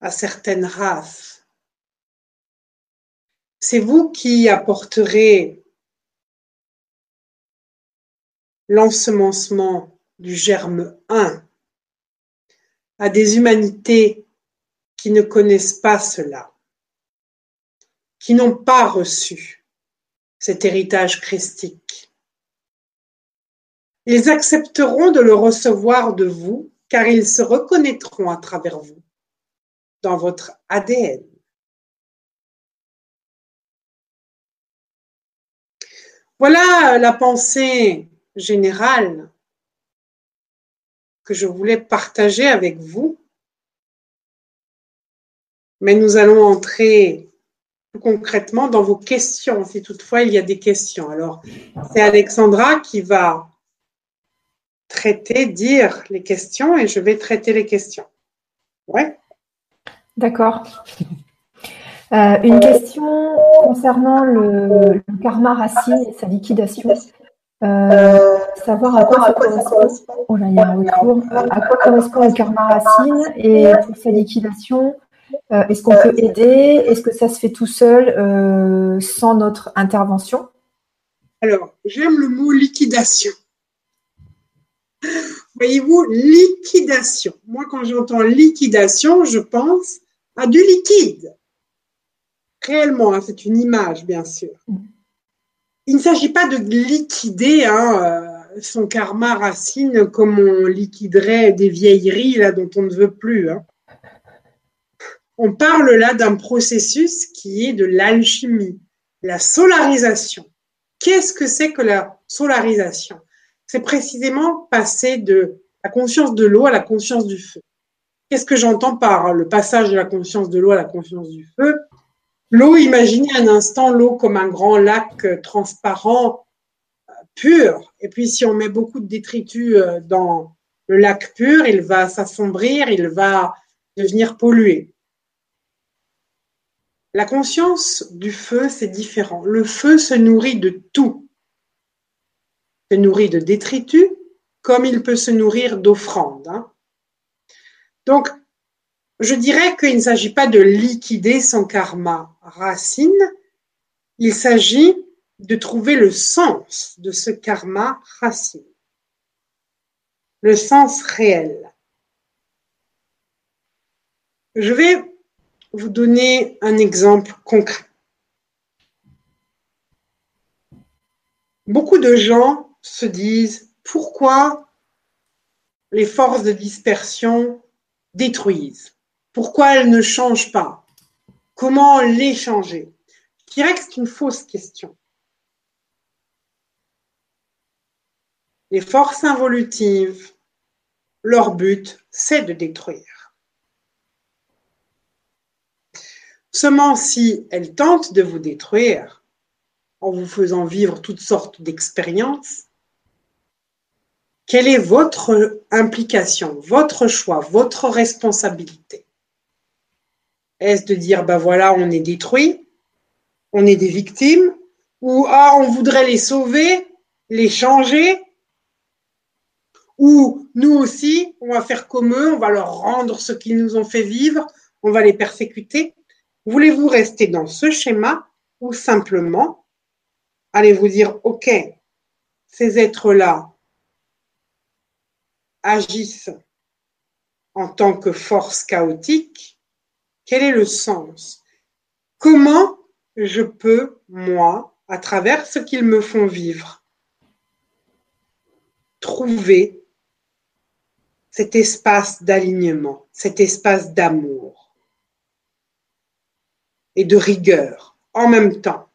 S2: à certaines races. C'est vous qui apporterez l'ensemencement du germe 1 à des humanités qui ne connaissent pas cela, qui n'ont pas reçu cet héritage christique. Ils accepteront de le recevoir de vous car ils se reconnaîtront à travers vous, dans votre ADN. Voilà la pensée générale que je voulais partager avec vous. Mais nous allons entrer plus concrètement dans vos questions, si toutefois il y a des questions. Alors, c'est Alexandra qui va traiter, dire les questions et je vais traiter les questions. Ouais.
S1: D'accord. Euh, une question concernant le, karma racine et sa liquidation. Euh, savoir à quoi, correspond, oh là, il y a un à quoi correspond le karma racine et pour sa liquidation, euh, est-ce qu'on peut aider? Est-ce que ça se fait tout seul sans notre intervention?
S2: Alors, j'aime le mot liquidation. Voyez-vous, liquidation. Moi, quand j'entends liquidation, je pense à du liquide. Réellement, hein, c'est une image, bien sûr. Il ne s'agit pas de liquider hein, euh, son karma racine comme on liquiderait des vieilleries là, dont on ne veut plus. Hein. On parle là d'un processus qui est de l'alchimie, la solarisation. Qu'est-ce que c'est que la solarisation? C'est précisément passer de la conscience de l'eau à la conscience du feu. Qu'est-ce que j'entends par le passage de la conscience de l'eau à la conscience du feu? L'eau, imaginez un instant l'eau comme un grand lac euh, transparent, euh, pur. Et puis si on met beaucoup de détritus euh, dans le lac pur, il va s'assombrir, il va devenir pollué. La conscience du feu, c'est différent. Le feu se nourrit de tout se nourrit de détritus comme il peut se nourrir d'offrandes. Hein. Donc, je dirais qu'il ne s'agit pas de liquider son karma racine, il s'agit de trouver le sens de ce karma racine, le sens réel. Je vais vous donner un exemple concret. Beaucoup de gens se disent pourquoi les forces de dispersion détruisent? Pourquoi elles ne changent pas? Comment les changer? Je dirais que c'est une fausse question. Les forces involutives, leur but, c'est de détruire. Seulement si elles tentent de vous détruire en vous faisant vivre toutes sortes d'expériences, quelle est votre implication, votre choix, votre responsabilité? Est-ce de dire, ben voilà, on est détruit, on est des victimes, ou ah, on voudrait les sauver, les changer, ou nous aussi, on va faire comme eux, on va leur rendre ce qu'ils nous ont fait vivre, on va les persécuter? Voulez-vous rester dans ce schéma ou simplement allez-vous dire, OK, ces êtres-là, agissent en tant que force chaotique, Quel est le sens? Comment je peux, moi, à travers ce qu'ils me font vivre, trouver cet espace d'alignement, cet espace d'amour et de rigueur en même temps?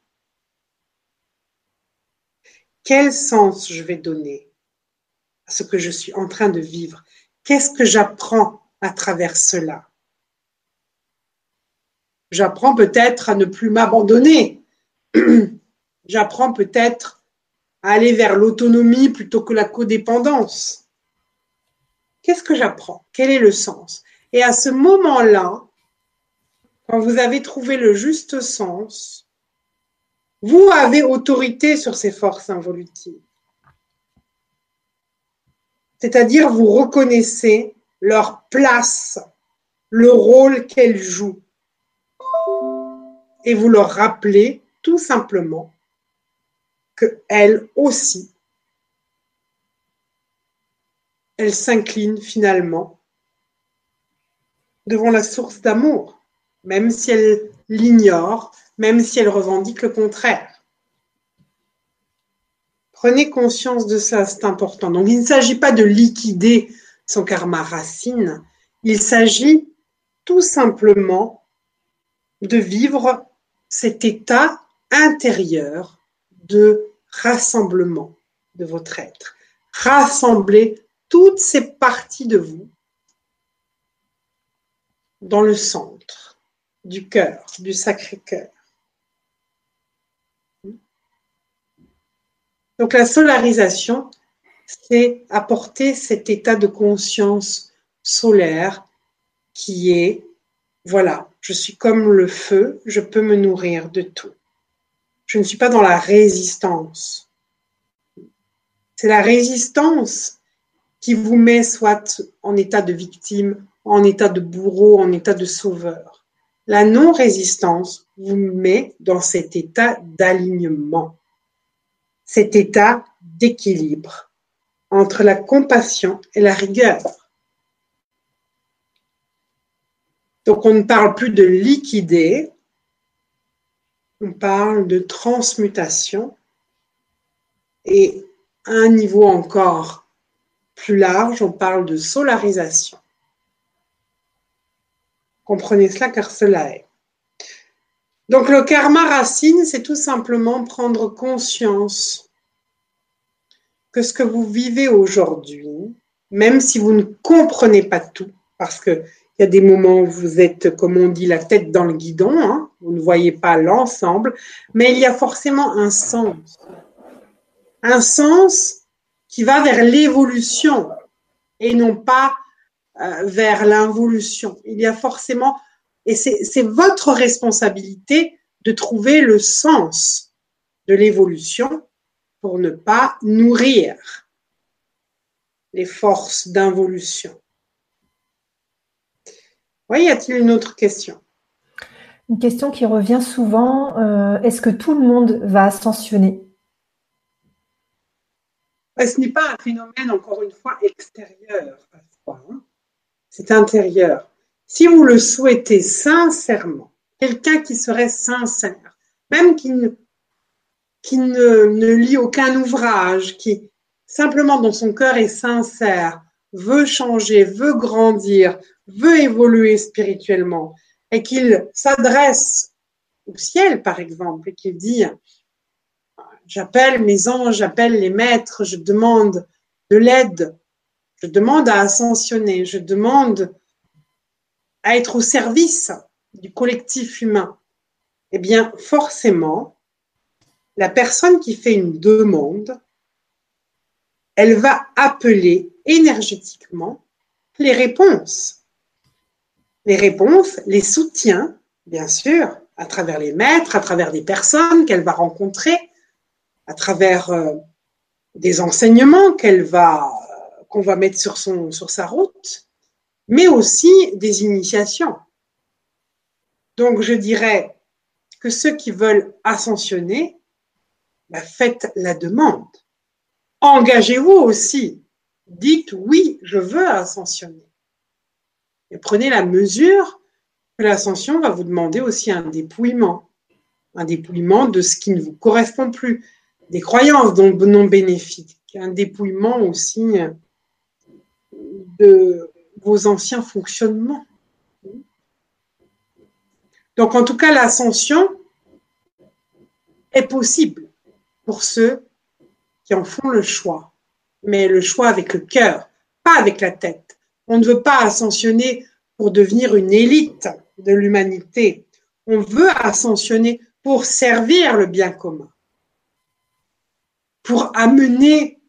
S2: Quel sens je vais donner ce que je suis en train de vivre Qu'est-ce que j'apprends à travers cela? J'apprends peut-être à ne plus m'abandonner. (clears throat) J'apprends peut-être à aller vers l'autonomie plutôt que la codépendance. Qu'est-ce que j'apprends? Quel est le sens? Et à ce moment-là, quand vous avez trouvé le juste sens, vous avez autorité sur ces forces involutives. C'est-à-dire, vous reconnaissez leur place, le rôle qu'elles jouent. Et vous leur rappelez tout simplement qu'elles aussi elle s'incline finalement devant la source d'amour, même si elle l'ignore, même si elle revendique le contraire. Prenez conscience de ça, c'est important. Donc il ne s'agit pas de liquider son karma racine, il s'agit tout simplement de vivre cet état intérieur de rassemblement de votre être. Rassembler toutes ces parties de vous dans le centre du cœur, du Sacré-Cœur. Donc la solarisation, c'est apporter cet état de conscience solaire qui est, voilà, je suis comme le feu, je peux me nourrir de tout. Je ne suis pas dans la résistance. C'est la résistance qui vous met soit en état de victime, en état de bourreau, en état de sauveur. La non-résistance vous met dans cet état d'alignement, cet état d'équilibre entre la compassion et la rigueur. Donc on ne parle plus de liquider, on parle de transmutation et un niveau encore plus large, on parle de solarisation. Comprenez cela car cela est. Donc le karma racine, c'est tout simplement prendre conscience que ce que vous vivez aujourd'hui, même si vous ne comprenez pas tout, parce qu'il y a des moments où vous êtes, comme on dit, la tête dans le guidon, hein, vous ne voyez pas l'ensemble, mais il y a forcément un sens. Un sens qui va vers l'évolution et non pas euh, vers l'involution. Il y a forcément, et c'est votre responsabilité de trouver le sens de l'évolution pour ne pas nourrir les forces d'involution. Oui, y a-t-il une autre question?
S1: Une question qui revient souvent, euh, est-ce que tout le monde va ascensionner?
S2: Ce n'est pas un phénomène, encore une fois, extérieur. Hein. C'est intérieur. Si vous le souhaitez sincèrement, quelqu'un qui serait sincère, même qui ne, lit aucun ouvrage, qui simplement dans son cœur est sincère, veut changer, veut grandir, veut évoluer spirituellement, et qu'il s'adresse au ciel, par exemple, et qu'il dit J'appelle mes anges, j'appelle les maîtres, je demande de l'aide, je demande à ascensionner, je demande à être au service du collectif humain. Eh bien, forcément, la personne qui fait une demande, elle va appeler énergétiquement les réponses. Les réponses, les soutiens, bien sûr, à travers les maîtres, à travers des personnes qu'elle va rencontrer, à travers euh, des enseignements qu'on va mettre sur sa route, mais aussi des initiations. Donc je dirais que ceux qui veulent ascensionner, bah, faites la demande. Engagez-vous aussi. Dites oui, je veux ascensionner. Et prenez la mesure que l'ascension va vous demander aussi un dépouillement, un dépouillement de ce qui ne vous correspond plus, des croyances non bénéfiques, un dépouillement aussi de anciens fonctionnements. Donc en tout cas, l'ascension est possible pour ceux qui en font le choix, mais le choix avec le cœur, pas avec la tête. On ne veut pas ascensionner pour devenir une élite de l'humanité. On veut ascensionner pour servir le bien commun, pour amener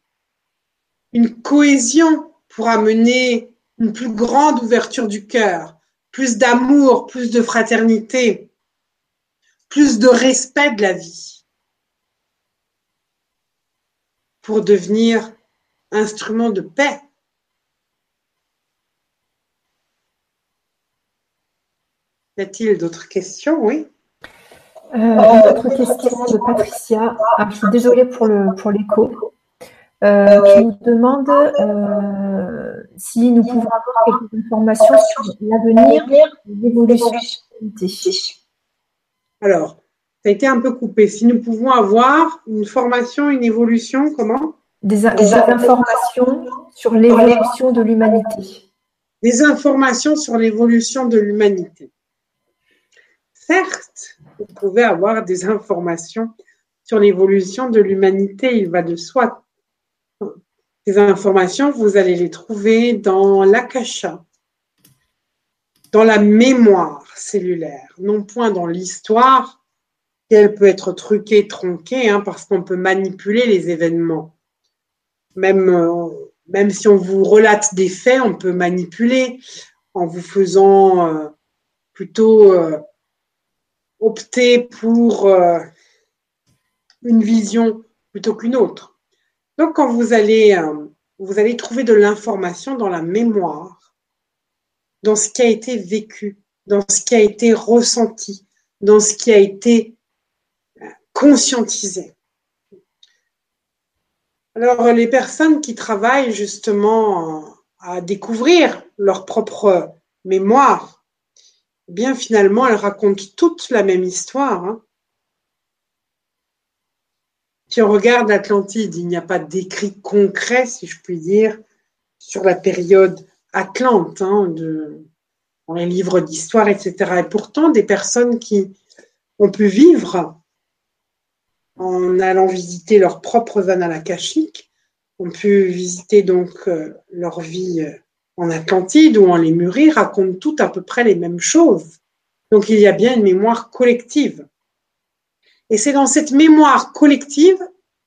S2: une cohésion, pour amener une plus grande ouverture du cœur, plus d'amour, plus de fraternité, plus de respect de la vie, pour devenir instrument de paix. Y a-t-il d'autres questions? Oui.
S1: Euh, une autre question de Patricia. Ah, je suis désolée pour le pour l'écho. Euh, qui nous demande euh, si nous pouvons avoir quelques informations sur l'avenir de l'évolution
S2: Alors, ça a été un peu coupé. Si nous pouvons avoir une formation, une évolution, comment?
S1: Des, informations sur l'évolution de l'humanité.
S2: Des informations sur l'évolution de l'humanité. Certes, vous pouvez avoir des informations sur l'évolution de l'humanité, il va de soi. Ces informations, vous allez les trouver dans l'akasha, dans la mémoire cellulaire, non point dans l'histoire, qu'elle peut être truquée, tronquée, hein, parce qu'on peut manipuler les événements. Même, euh, même si on vous relate des faits, on peut manipuler en vous faisant euh, plutôt euh, opter pour une vision plutôt qu'une autre. Donc, quand vous allez, euh, vous allez trouver de l'information dans la mémoire, dans ce qui a été vécu, dans ce qui a été ressenti, dans ce qui a été euh, conscientisé. Alors, les personnes qui travaillent justement à découvrir leur propre mémoire, bien finalement, elles racontent toutes la même histoire. Hein. Si on regarde Atlantide, il n'y a pas d'écrit concret, si je puis dire, sur la période Atlante, hein, dans les livres d'histoire, etc. Et pourtant, des personnes qui ont pu vivre en allant visiter leurs propres annales akashiques, ont pu visiter donc euh, leur vie euh, en Atlantide ou en Lémurie racontent toutes à peu près les mêmes choses. Donc il y a bien une mémoire collective. Et c'est dans cette mémoire collective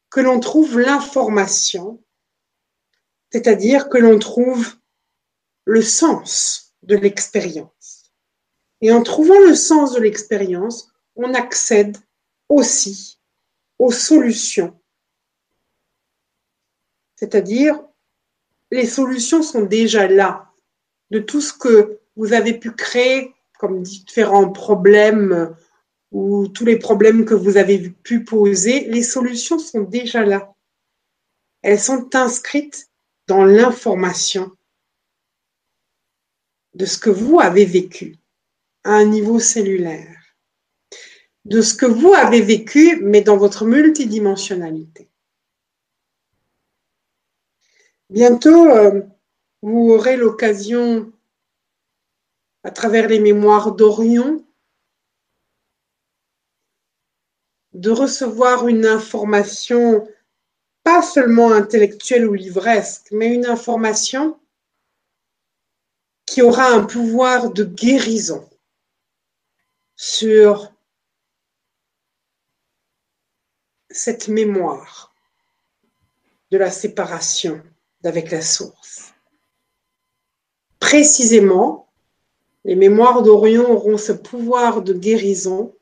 S2: que l'on trouve l'information, c'est-à-dire que l'on trouve le sens de l'expérience. Et en trouvant le sens de l'expérience, on accède aussi aux solutions. C'est-à-dire les solutions sont déjà là. De tout ce que vous avez pu créer comme différents problèmes ou tous les problèmes que vous avez pu poser, les solutions sont déjà là. Elles sont inscrites dans l'information de ce que vous avez vécu à un niveau cellulaire, de ce que vous avez vécu, mais dans votre multidimensionnalité. Bientôt, euh, vous aurez l'occasion, à travers les mémoires d'Orion, de recevoir une information pas seulement intellectuelle ou livresque, mais une information qui aura un pouvoir de guérison sur cette mémoire de la séparation d'avec la source. Précisément, les mémoires d'Orion auront ce pouvoir de guérison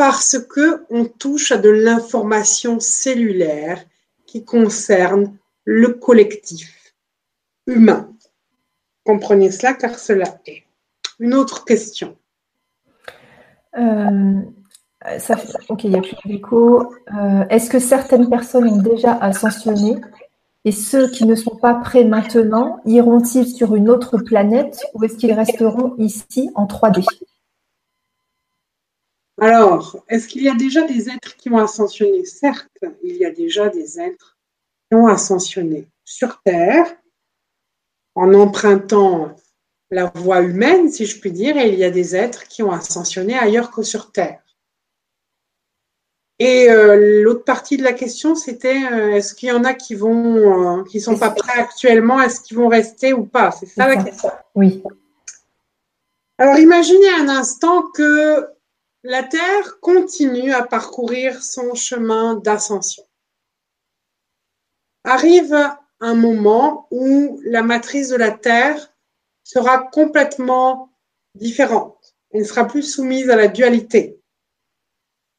S2: parce que on touche à de l'information cellulaire qui concerne le collectif humain. Comprenez cela car cela est. Une autre question.
S1: Euh, ok, il n'y a plus d'écho. Euh, est-ce que certaines personnes ont déjà ascensionné Et ceux qui ne sont pas prêts maintenant, iront-ils sur une autre planète ou est-ce qu'ils resteront ici en 3D
S2: Alors, est-ce qu'il y a déjà des êtres qui ont ascensionné? Certes, il y a déjà des êtres qui ont ascensionné sur Terre en empruntant la voie humaine, si je puis dire, et il y a des êtres qui ont ascensionné ailleurs que sur Terre. Et euh, l'autre partie de la question, c'était euh, est-ce qu'il y en a qui vont, euh, qui sont pas prêts actuellement, est-ce qu'ils vont rester ou pas? C'est ça la question.
S1: Oui.
S2: Alors imaginez un instant que la Terre continue à parcourir son chemin d'ascension. Arrive un moment où la matrice de la Terre sera complètement différente. Elle ne sera plus soumise à la dualité.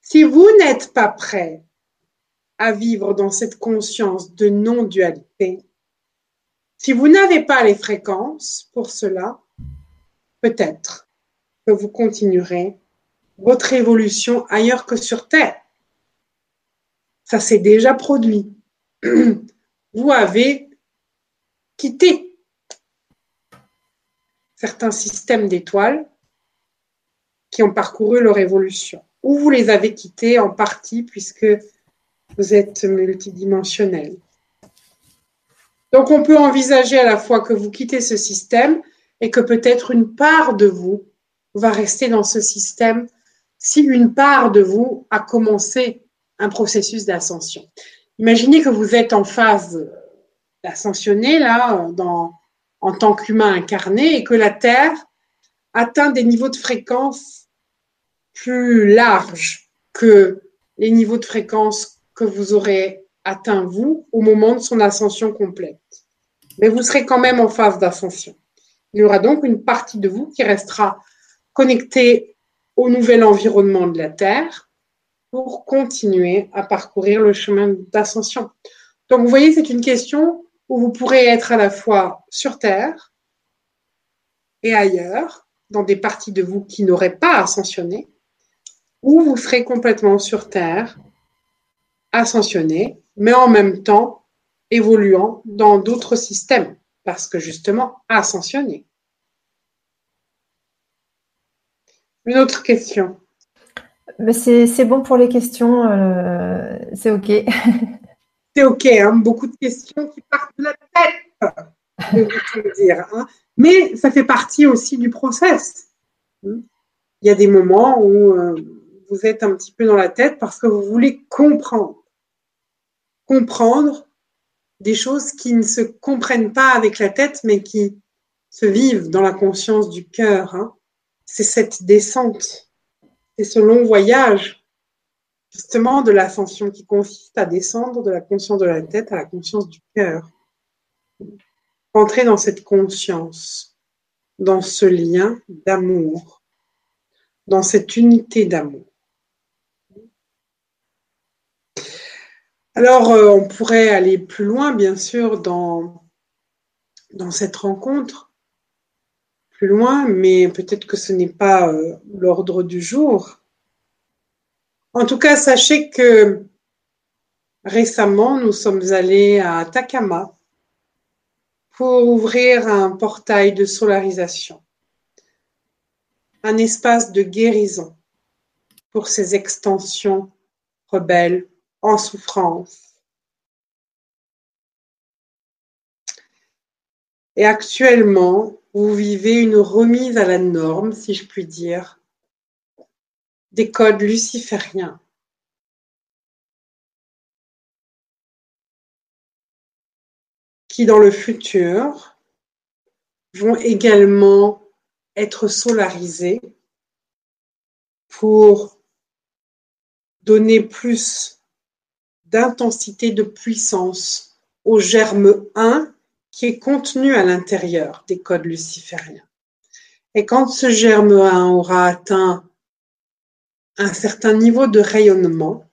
S2: Si vous n'êtes pas prêt à vivre dans cette conscience de non-dualité, si vous n'avez pas les fréquences pour cela, peut-être que vous continuerez votre évolution ailleurs que sur Terre. Ça s'est déjà produit. (clears throat) Vous avez quitté certains systèmes d'étoiles qui ont parcouru leur évolution ou vous les avez quittés en partie puisque vous êtes multidimensionnel. Donc on peut envisager à la fois que vous quittez ce système et que peut-être une part de vous va rester dans ce système si une part de vous a commencé un processus d'ascension. Imaginez que vous êtes en phase d'ascensionner là dans, en tant qu'humain incarné et que la Terre atteint des niveaux de fréquence plus large que les niveaux de fréquence que vous aurez atteint vous au moment de son ascension complète. Mais vous serez quand même en phase d'ascension. Il y aura donc une partie de vous qui restera connectée au nouvel environnement de la Terre pour continuer à parcourir le chemin d'ascension. Donc vous voyez, c'est une question où vous pourrez être à la fois sur Terre et ailleurs, dans des parties de vous qui n'auraient pas ascensionné, ou vous serez complètement sur Terre, ascensionné, mais en même temps évoluant dans d'autres systèmes, parce que justement ascensionné. Une autre question.
S1: C'est bon pour les questions, euh, c'est OK. (laughs)
S2: c'est OK, hein, beaucoup de questions qui partent de la tête, je vais dire. Hein. Mais ça fait partie aussi du process. Il y a des moments où euh, vous êtes un petit peu dans la tête parce que vous voulez comprendre. Comprendre des choses qui ne se comprennent pas avec la tête, mais qui se vivent dans la conscience du cœur. Hein. C'est cette descente, c'est ce long voyage, justement, de l'ascension qui consiste à descendre de la conscience de la tête à la conscience du cœur. Entrer dans cette conscience, dans ce lien d'amour, dans cette unité d'amour. Alors, euh, on pourrait aller plus loin, bien sûr, dans, dans cette rencontre, plus loin, mais peut-être que ce n'est pas euh, l'ordre du jour. En tout cas, sachez que récemment, nous sommes allés à Takama pour ouvrir un portail de solarisation, un espace de guérison pour ces extensions rebelles en souffrance. Et actuellement, vous vivez une remise à la norme, si je puis dire, des codes lucifériens. qui dans le futur vont également être solarisés pour donner plus d'intensité de puissance au germe 1 qui est contenu à l'intérieur des codes lucifériens. Et quand ce germe 1 aura atteint un certain niveau de rayonnement,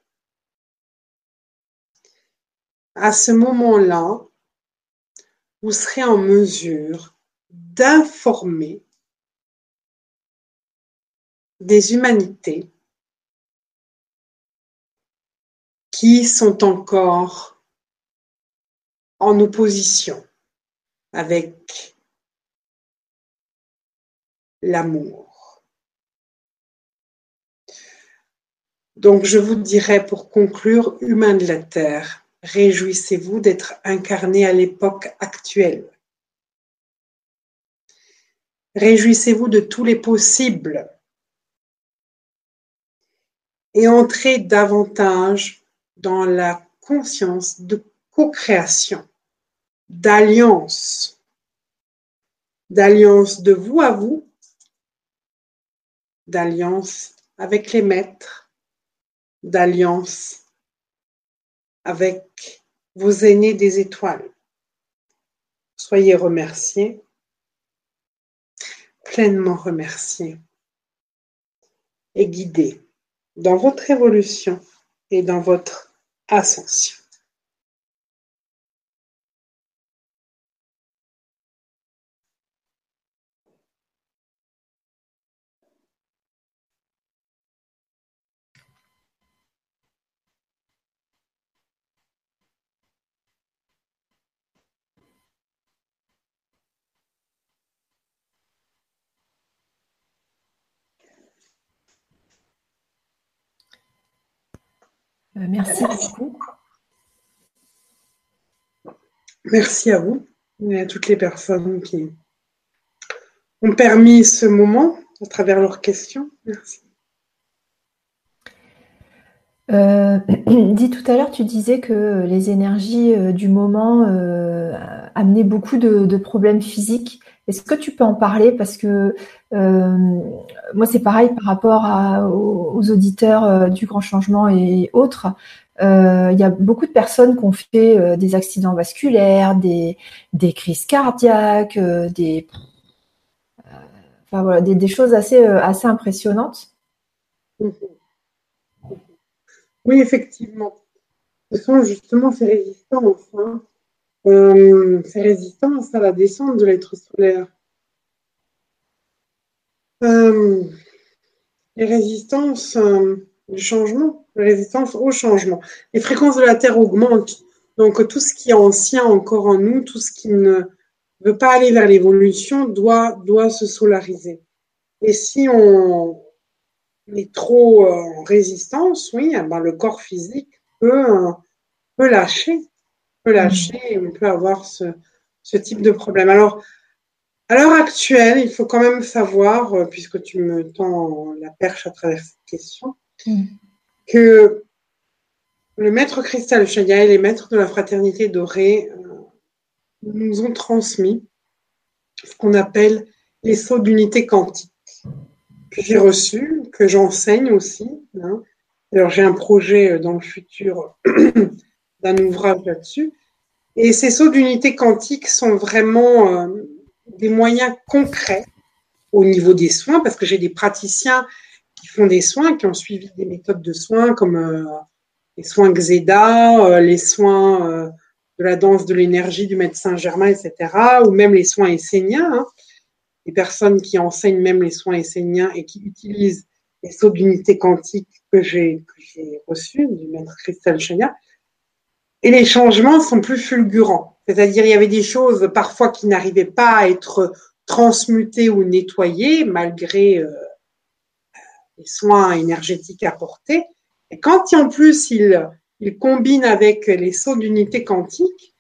S2: à ce moment-là, vous serez en mesure d'informer des humanités qui sont encore en opposition avec l'amour. Donc je vous dirais pour conclure, humain de la Terre, réjouissez-vous d'être incarné à l'époque actuelle. Réjouissez-vous de tous les possibles et entrez davantage dans la conscience de co-création, d'alliance, d'alliance de vous à vous, d'alliance avec les maîtres, d'alliance avec vos aînés des étoiles. Soyez remerciés, pleinement remerciés et guidés dans votre évolution et dans votre ascension.
S1: Euh, merci beaucoup.
S2: Merci à vous et à toutes les personnes qui ont permis ce moment à travers leurs questions. Merci.
S1: Euh, (clears throat) dis tout à l'heure, tu disais que les énergies euh, du moment amenaient beaucoup de, problèmes physiques. Est-ce que tu peux en parler Parce que moi, c'est pareil par rapport aux, auditeurs du Grand Changement et autres. Il y a beaucoup de personnes qui ont fait des accidents vasculaires, des, crises cardiaques, des, choses assez, assez impressionnantes.
S2: Oui, effectivement. Ce sont justement ces résistances, hein. Euh, ces résistances à la descente de l'être solaire. Euh, les résistances euh, du changement, les résistances au changement. Les fréquences de la Terre augmentent. Donc tout ce qui est ancien encore en nous, tout ce qui ne veut pas aller vers l'évolution doit, doit se solariser. Et si on est trop en résistance, oui, eh ben, le corps physique peut, peut lâcher, peut lâcher et on peut avoir ce, ce type de problème. Alors, à l'heure actuelle, il faut quand même savoir, euh, puisque tu me tends la perche à travers cette question, mm. que le maître cristal Chaya et les maîtres de la fraternité dorée euh, nous ont transmis ce qu'on appelle les sauts d'unité quantique que j'ai reçus, que j'enseigne aussi. Hein. Alors j'ai un projet euh, dans le futur (clears throat) d'un ouvrage là-dessus. Et ces sauts d'unité quantique sont vraiment des moyens concrets au niveau des soins, parce que j'ai des praticiens qui font des soins, qui ont suivi des méthodes de soins comme euh, les soins Xeda, euh, les soins euh, de la danse de l'énergie du médecin Germain, etc., ou même les soins esséniens. Hein. des personnes qui enseignent même les soins esséniens et qui utilisent les sauts d'unité quantique que j'ai reçus du maître Christelle Chenia. Et les changements sont plus fulgurants. C'est-à-dire, il y avait des choses parfois qui n'arrivaient pas à être transmutées ou nettoyées malgré euh, les soins énergétiques apportés. Et quand en plus il, il combine avec les sauts d'unité quantique,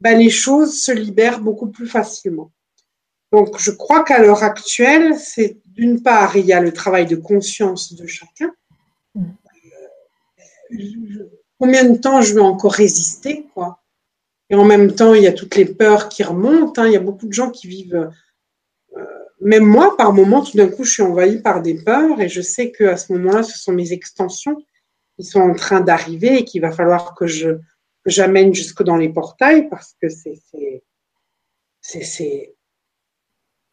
S2: ben, les choses se libèrent beaucoup plus facilement. Donc, je crois qu'à l'heure actuelle, c'est d'une part, il y a le travail de conscience de chacun. Mm. Euh, combien de temps je vais encore résister, quoi et en même temps, il y a toutes les peurs qui remontent. Hein. Il y a beaucoup de gens qui vivent, euh, même moi, par moments, tout d'un coup, je suis envahie par des peurs et je sais qu'à ce moment-là, ce sont mes extensions qui sont en train d'arriver et qu'il va falloir que je j'amène jusque dans les portails parce que c'est c'est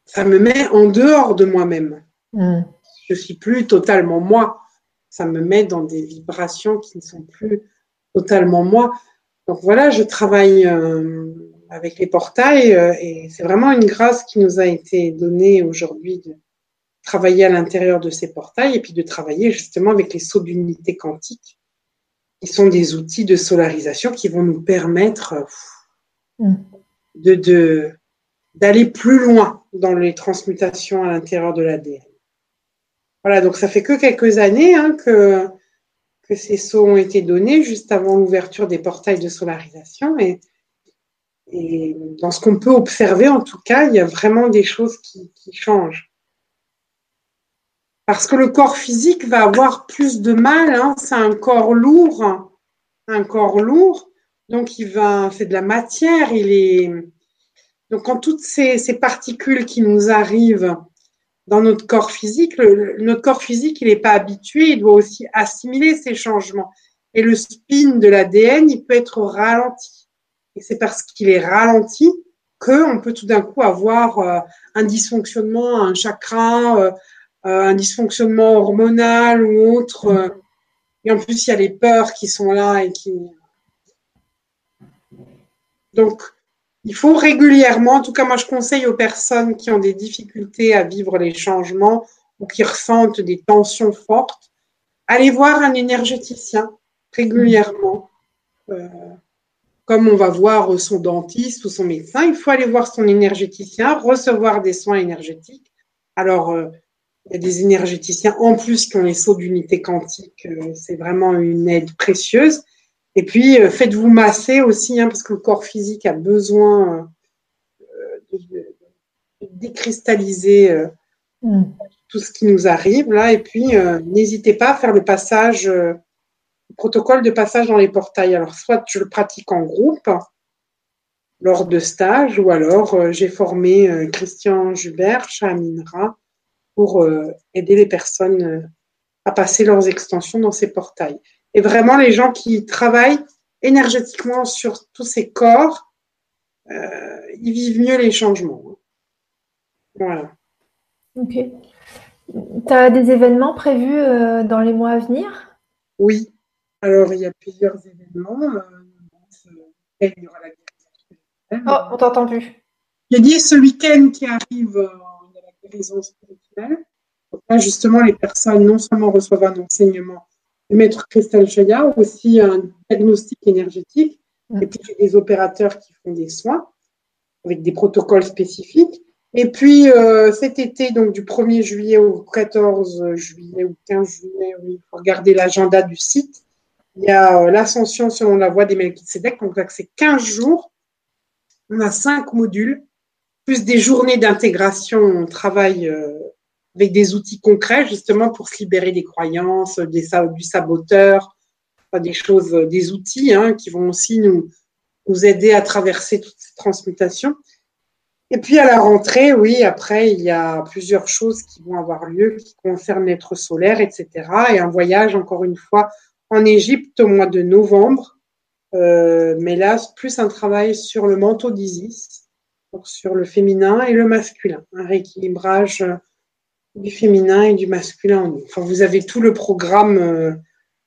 S2: ça me met en dehors de moi-même. Mm. Je suis plus totalement moi. Ça me met dans des vibrations qui ne sont plus totalement moi. Donc voilà, je travaille euh, avec les portails euh, et c'est vraiment une grâce qui nous a été donnée aujourd'hui de travailler à l'intérieur de ces portails et puis de travailler justement avec les sauts d'unité quantique qui sont des outils de solarisation qui vont nous permettre mm. de d'aller plus loin dans les transmutations à l'intérieur de l'ADN. Voilà, donc ça fait que quelques années hein, que, que ces sauts ont été donnés juste avant l'ouverture des portails de solarisation. Et, dans ce qu'on peut observer, en tout cas, il y a vraiment des choses qui, changent. Parce que le corps physique va avoir plus de mal, hein, c'est un corps lourd, un corps lourd, donc il va, c'est de la matière, il est, donc quand toutes ces particules qui nous arrivent dans notre corps physique, notre corps physique, il n'est pas habitué, il doit aussi assimiler ces changements. Et le spin de l'ADN, il peut être ralenti. Et c'est parce qu'il est ralenti qu'on peut tout d'un coup avoir euh, un dysfonctionnement, un chakra, euh, euh, un dysfonctionnement hormonal ou autre. Et en plus, il y a les peurs qui sont là et qui. Donc, il faut régulièrement, en tout cas moi je conseille aux personnes qui ont des difficultés à vivre les changements ou qui ressentent des tensions fortes, aller voir un énergéticien régulièrement. Euh, comme on va voir son dentiste ou son médecin, il faut aller voir son énergéticien, recevoir des soins énergétiques. Alors, euh, il y a des énergéticiens en plus qui ont les sauts d'unité quantique, euh, c'est vraiment une aide précieuse. Et puis, euh, faites-vous masser aussi, hein, parce que le corps physique a besoin euh, de, décristalliser euh, mm. tout ce qui nous arrive là. Et puis, n'hésitez pas à faire le passage, le protocole de passage dans les portails. Alors, soit je le pratique en groupe lors de stages, ou alors j'ai formé Christian Jubert, Chaminra, pour aider les personnes à passer leurs extensions dans ces portails. Et vraiment, les gens qui travaillent énergétiquement sur tous ces corps, euh, ils vivent mieux les changements. Voilà.
S1: Ok. Tu as des événements prévus euh, dans les mois à venir?
S2: Oui. Alors, il y a plusieurs événements.
S1: Euh, il y aura la Oh, on t'entend plus.
S2: J'ai dit ce week-end qui arrive, il y a la guérison spirituelle. Donc là, justement, les personnes non seulement reçoivent un enseignement maître Christelle Chaya, aussi un diagnostic énergétique, mm. et puis des opérateurs qui font des soins avec des protocoles spécifiques. Et puis euh, cet été, donc du 1er juillet au 14 juillet ou 15 juillet, il faut regarder l'agenda du site. Il y a euh, l'ascension selon la voie des Melchizedek, donc c'est 15 jours. On a cinq modules, plus des journées d'intégration. On travaille euh, avec des outils concrets justement pour se libérer des croyances, du saboteur, des choses, des outils hein, qui vont aussi nous, nous aider à traverser toutes ces transmutations. Et puis à la rentrée, oui, après, il y a plusieurs choses qui vont avoir lieu qui concernent l'être solaire, etc. Et un voyage, encore une fois, en Égypte au mois de novembre. Euh, mais là, plus un travail sur le manteau d'Isis, sur le féminin et le masculin, un rééquilibrage du féminin et du masculin en Enfin, vous avez tout le programme euh,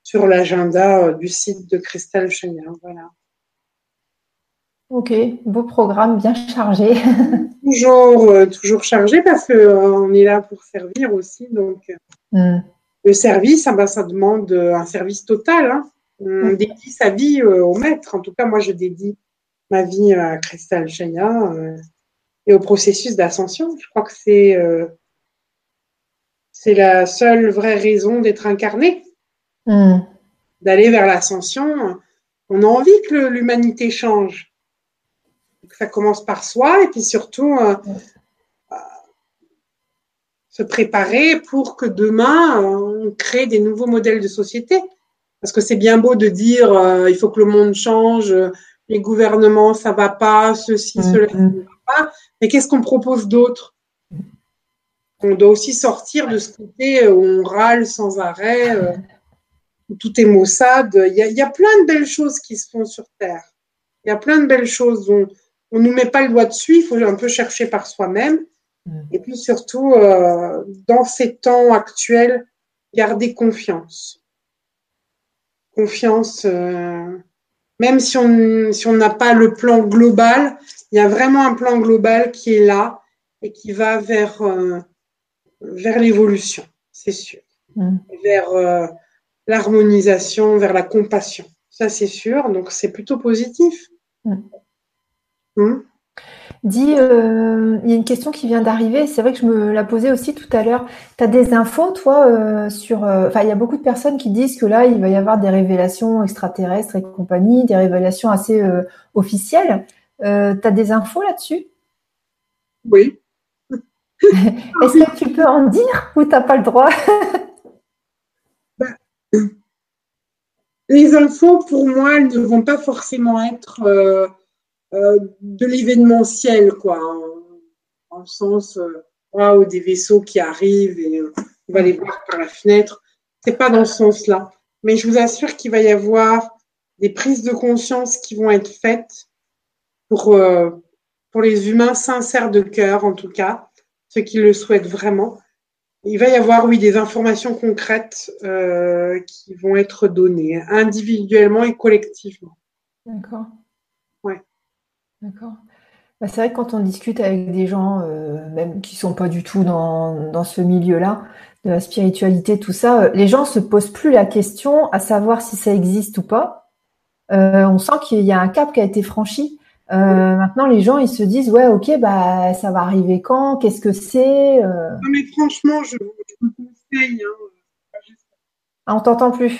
S2: sur l'agenda euh, du site de Christelle Chenard. Voilà.
S1: Ok, beau programme, bien chargé. (laughs)
S2: toujours, euh, toujours chargé parce qu'on est là pour servir aussi. Donc, hmm. le service, ah ben, ça demande un service total. Hein. On hmm. dédie sa vie au maître. En tout cas, moi, je dédie ma vie à Christelle Chenya et au processus d'ascension. Je crois que c'est c'est la seule vraie raison d'être incarné, hmm. d'aller vers l'ascension. On a envie que l'humanité change. Ça commence par soi et puis surtout euh, euh, se préparer pour que demain on crée des nouveaux modèles de société. Parce que c'est bien beau de dire euh, il faut que le monde change, les gouvernements ça va pas, ceci, hmm. cela, ça va pas. Mais qu'est-ce qu'on propose d'autre? On doit aussi sortir de ce côté où on râle sans arrêt, euh, où tout est maussade. Il y, a, plein de belles choses qui se font sur Terre. Il y a plein de belles choses. On ne nous met pas le doigt dessus, il faut un peu chercher par soi-même. Mm. Et puis surtout, euh, dans ces temps actuels, garder confiance. Confiance, euh, même si on si n'a pas le plan global, il y a vraiment un plan global qui est là et qui va vers vers l'évolution, c'est sûr. Mm. Vers euh, l'harmonisation, vers la compassion. Ça, c'est sûr. Donc, c'est plutôt positif. Mm. Hmm
S1: Dis, euh, il y a une question qui vient d'arriver. C'est vrai que je me la posais aussi tout à l'heure. Tu as des infos, toi, euh, sur. euh, Enfin, il y a beaucoup de personnes qui disent que là, il va y avoir des révélations extraterrestres et compagnie, des révélations assez officielles. Tu as des infos là-dessus?
S2: Oui. (laughs)
S1: Est-ce que tu peux en dire ou t'as pas le droit? (laughs)
S2: Ben, les infos, pour moi, elles ne vont pas forcément être euh, euh, de l'événementiel, quoi, en, sens, euh, waouh, des vaisseaux qui arrivent et on va les voir par la fenêtre. C'est pas dans ce sens-là. Mais je vous assure qu'il va y avoir des prises de conscience qui vont être faites pour, pour les humains sincères de cœur, en tout cas, ceux qui le souhaitent vraiment. Il va y avoir, oui, des informations concrètes euh, qui vont être données individuellement et collectivement.
S1: D'accord.
S2: Ouais.
S1: D'accord. Bah, c'est vrai que quand on discute avec des gens, euh, même qui sont pas du tout dans, dans ce milieu-là, de la spiritualité, tout ça, euh, les gens se posent plus la question à savoir si ça existe ou pas. On sent qu'il y a un cap qui a été franchi. Euh, maintenant, les gens, ils se disent, ouais, ok, bah, ça va arriver quand? Qu'est-ce que c'est? Euh,
S2: Non, mais franchement, je, je vous conseille, hein,
S1: Ah, on t'entend plus.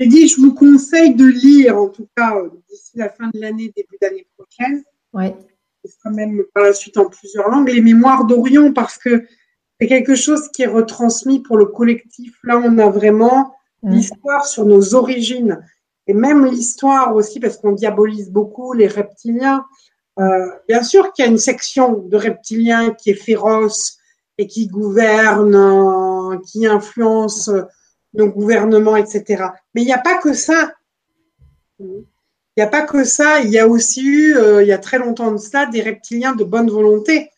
S2: j'ai dit, je vous conseille de lire, en tout cas, euh, d'ici la fin de l'année, début d'année prochaine,
S1: Ouais.
S2: ce sera même par la suite en plusieurs langues, les mémoires d'Orion, parce que c'est quelque chose qui est retransmis pour le collectif. Là, on a vraiment
S1: Mm.
S2: l'histoire sur nos origines et même l'histoire aussi, parce qu'on diabolise beaucoup les reptiliens. Euh, bien sûr qu'il y a une section de reptiliens qui est féroce et qui gouverne, euh, qui influence euh, nos gouvernements, etc. Mais il n'y a pas que ça. Il n'y a pas que ça. Il y a aussi eu, euh, il y a très longtemps de cela, des reptiliens de bonne volonté.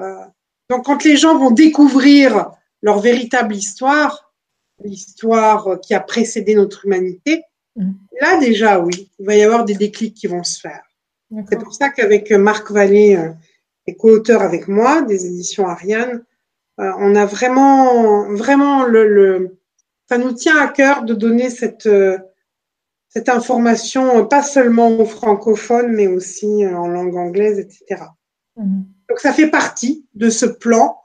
S2: Euh, donc, quand les gens vont découvrir leur véritable histoire, l'histoire qui a précédé notre humanité,
S1: Mm.
S2: là déjà, oui, il va y avoir des déclics qui vont se faire. C'est pour ça qu'avec Marc Vallée euh, et co-auteur avec moi des éditions Ariane, euh, on a vraiment, vraiment le, le, ça nous tient à cœur de donner cette, euh, cette information, euh, pas seulement aux francophones, mais aussi euh, en langue anglaise, etc.
S1: Mhm.
S2: Donc ça fait partie de ce plan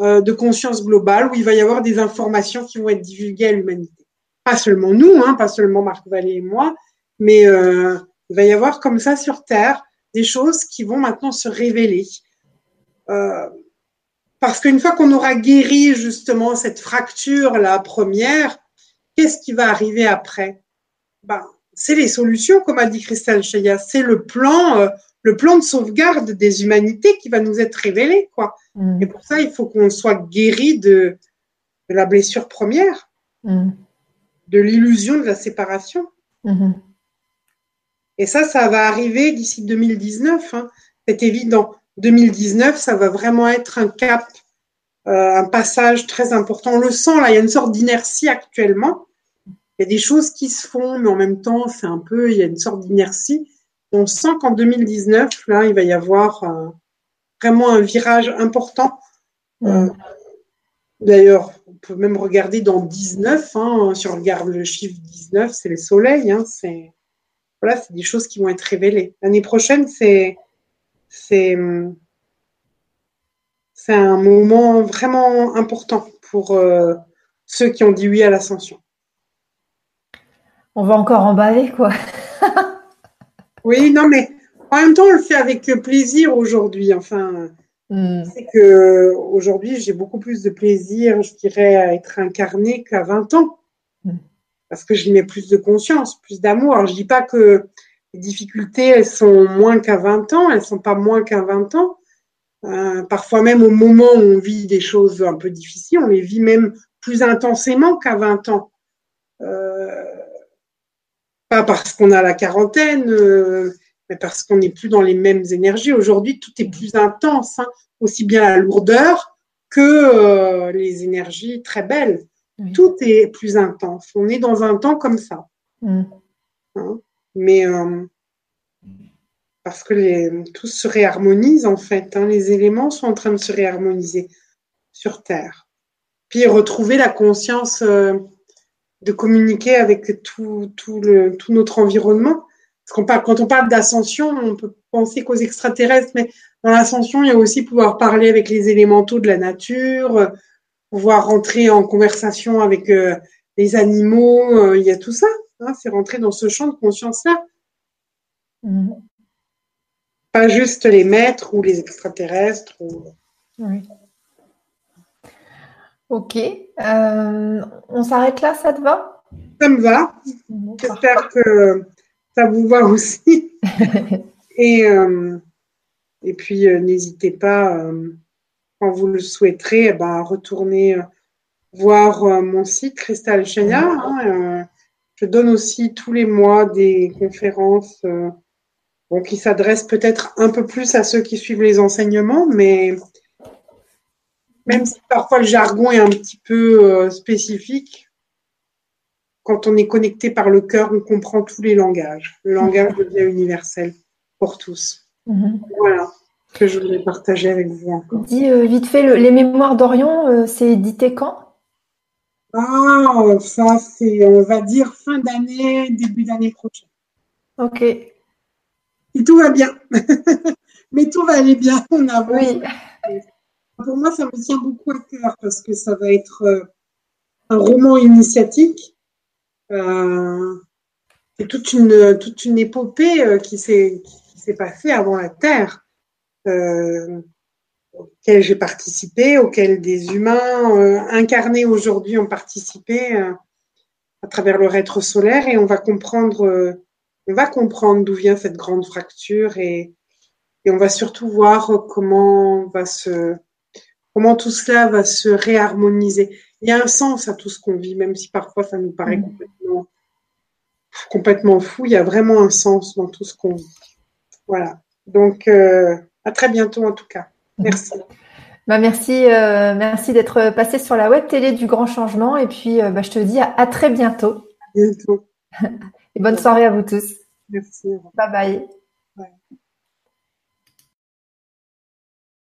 S2: euh, de conscience globale où il va y avoir des informations qui vont être divulguées à l'humanité. Pas seulement nous, hein, pas seulement Marc Vallée et moi, mais euh, il va y avoir comme ça sur Terre des choses qui vont maintenant se révéler. Euh, parce qu'une fois qu'on aura guéri justement cette fracture, la première, qu'est-ce qui va arriver après? Ben, C'est les solutions, comme a dit Christelle Cheya, c'est le plan, euh, le plan de sauvegarde des humanités qui va nous être révélé. Quoi.
S1: Mm.
S2: Et pour ça, il faut qu'on soit guéri de, de la blessure première,
S1: Mm.
S2: De l'illusion de la séparation.
S1: Mhm.
S2: Et ça, ça va arriver d'ici 2019. Hein. C'est évident. 2019, ça va vraiment être un cap, euh, un passage très important. On le sent là, il y a une sorte d'inertie actuellement. Il y a des choses qui se font, mais en même temps, c'est un peu, il y a une sorte d'inertie. On sent qu'en 2019, là, il va y avoir euh, vraiment un virage important. Euh, D'ailleurs, peut même regarder dans 19, hein, si on regarde le chiffre 19, c'est le soleil, hein, c'est voilà, c'est des choses qui vont être révélées. L'année prochaine, c'est un moment vraiment important pour euh, ceux qui ont dit oui à l'ascension.
S1: On va encore emballer, quoi. (laughs)
S2: Oui, non, mais en même temps, on le fait avec plaisir aujourd'hui. Enfin,
S1: Mm.
S2: c'est que aujourd'hui, j'ai beaucoup plus de plaisir, je dirais, à être incarné qu'à 20 ans.
S1: Mm.
S2: Parce que j'y mets plus de conscience, plus d'amour. Alors, je dis pas que les difficultés, elles sont moins qu'à 20 ans, elles sont pas moins qu'à 20 ans. Euh, parfois même au moment où on vit des choses un peu difficiles, on les vit même plus intensément qu'à 20 ans. Euh, pas parce qu'on a la quarantaine, euh, mais parce qu'on n'est plus dans les mêmes énergies. Aujourd'hui, tout est plus intense, hein, aussi bien la lourdeur que euh, les énergies très belles.
S1: Oui.
S2: Tout est plus intense. On est dans un temps comme ça.
S1: Mm.
S2: hein. Mais euh, parce que les, tout se réharmonise en fait. hein. Les éléments sont en train de se réharmoniser sur Terre. Puis retrouver la conscience euh, de communiquer avec tout, tout, le, tout notre environnement. Qu'on parle, quand on parle d'ascension, on peut penser qu'aux extraterrestres, mais dans l'ascension, il y a aussi pouvoir parler avec les élémentaux de la nature, pouvoir rentrer en conversation avec euh, les animaux, euh, il y a tout ça. Hein, c'est rentrer dans ce champ de conscience-là. Mm-hmm. Pas juste les maîtres ou les extraterrestres. Oui.
S1: Ok. Euh, on s'arrête là, ça te va?
S2: Ça me va. J'espère que ça vous va aussi. (laughs) et, euh, et puis, euh, n'hésitez pas, quand vous le souhaiterez, eh ben, à retourner voir mon site Cristal Chenia. Hein, je donne aussi tous les mois des conférences qui s'adressent peut-être un peu plus à ceux qui suivent les enseignements, mais même si parfois le jargon est un petit peu euh, spécifique, quand on est connecté par le cœur, on comprend tous les langages. Le langage devient universel pour tous. Mhm. Voilà ce que je voulais partager avec vous encore.
S1: Dis euh, vite fait, les mémoires d'Orion, euh, c'est édité quand?
S2: Ah, ça c'est, on va dire, fin d'année, début d'année prochaine.
S1: Ok.
S2: Et tout va bien. (laughs) Mais tout va aller bien, on avance. Oui. Pour moi, ça me tient beaucoup à cœur parce que ça va être euh, un roman initiatique. Euh, c'est toute une, toute une épopée euh, qui s'est passée avant la Terre, euh, auquel j'ai participé, auquel des humains incarnés aujourd'hui ont participé à travers leur être solaire et on va comprendre, on va comprendre d'où vient cette grande fracture et, et on va surtout voir comment va se comment tout cela va se réharmoniser. Il y a un sens à tout ce qu'on vit, même si parfois ça nous paraît mm. complètement, fou. Il y a vraiment un sens dans tout ce qu'on vit. Voilà. Donc, euh, à très bientôt en tout cas. Merci. (laughs)
S1: Bah merci, euh, merci d'être passé sur la web télé du Grand Changement. Et puis, euh, bah, je te dis à, très bientôt.
S2: À bientôt. (laughs)
S1: Et bonne soirée à vous tous.
S2: Merci.
S1: Bye. bye.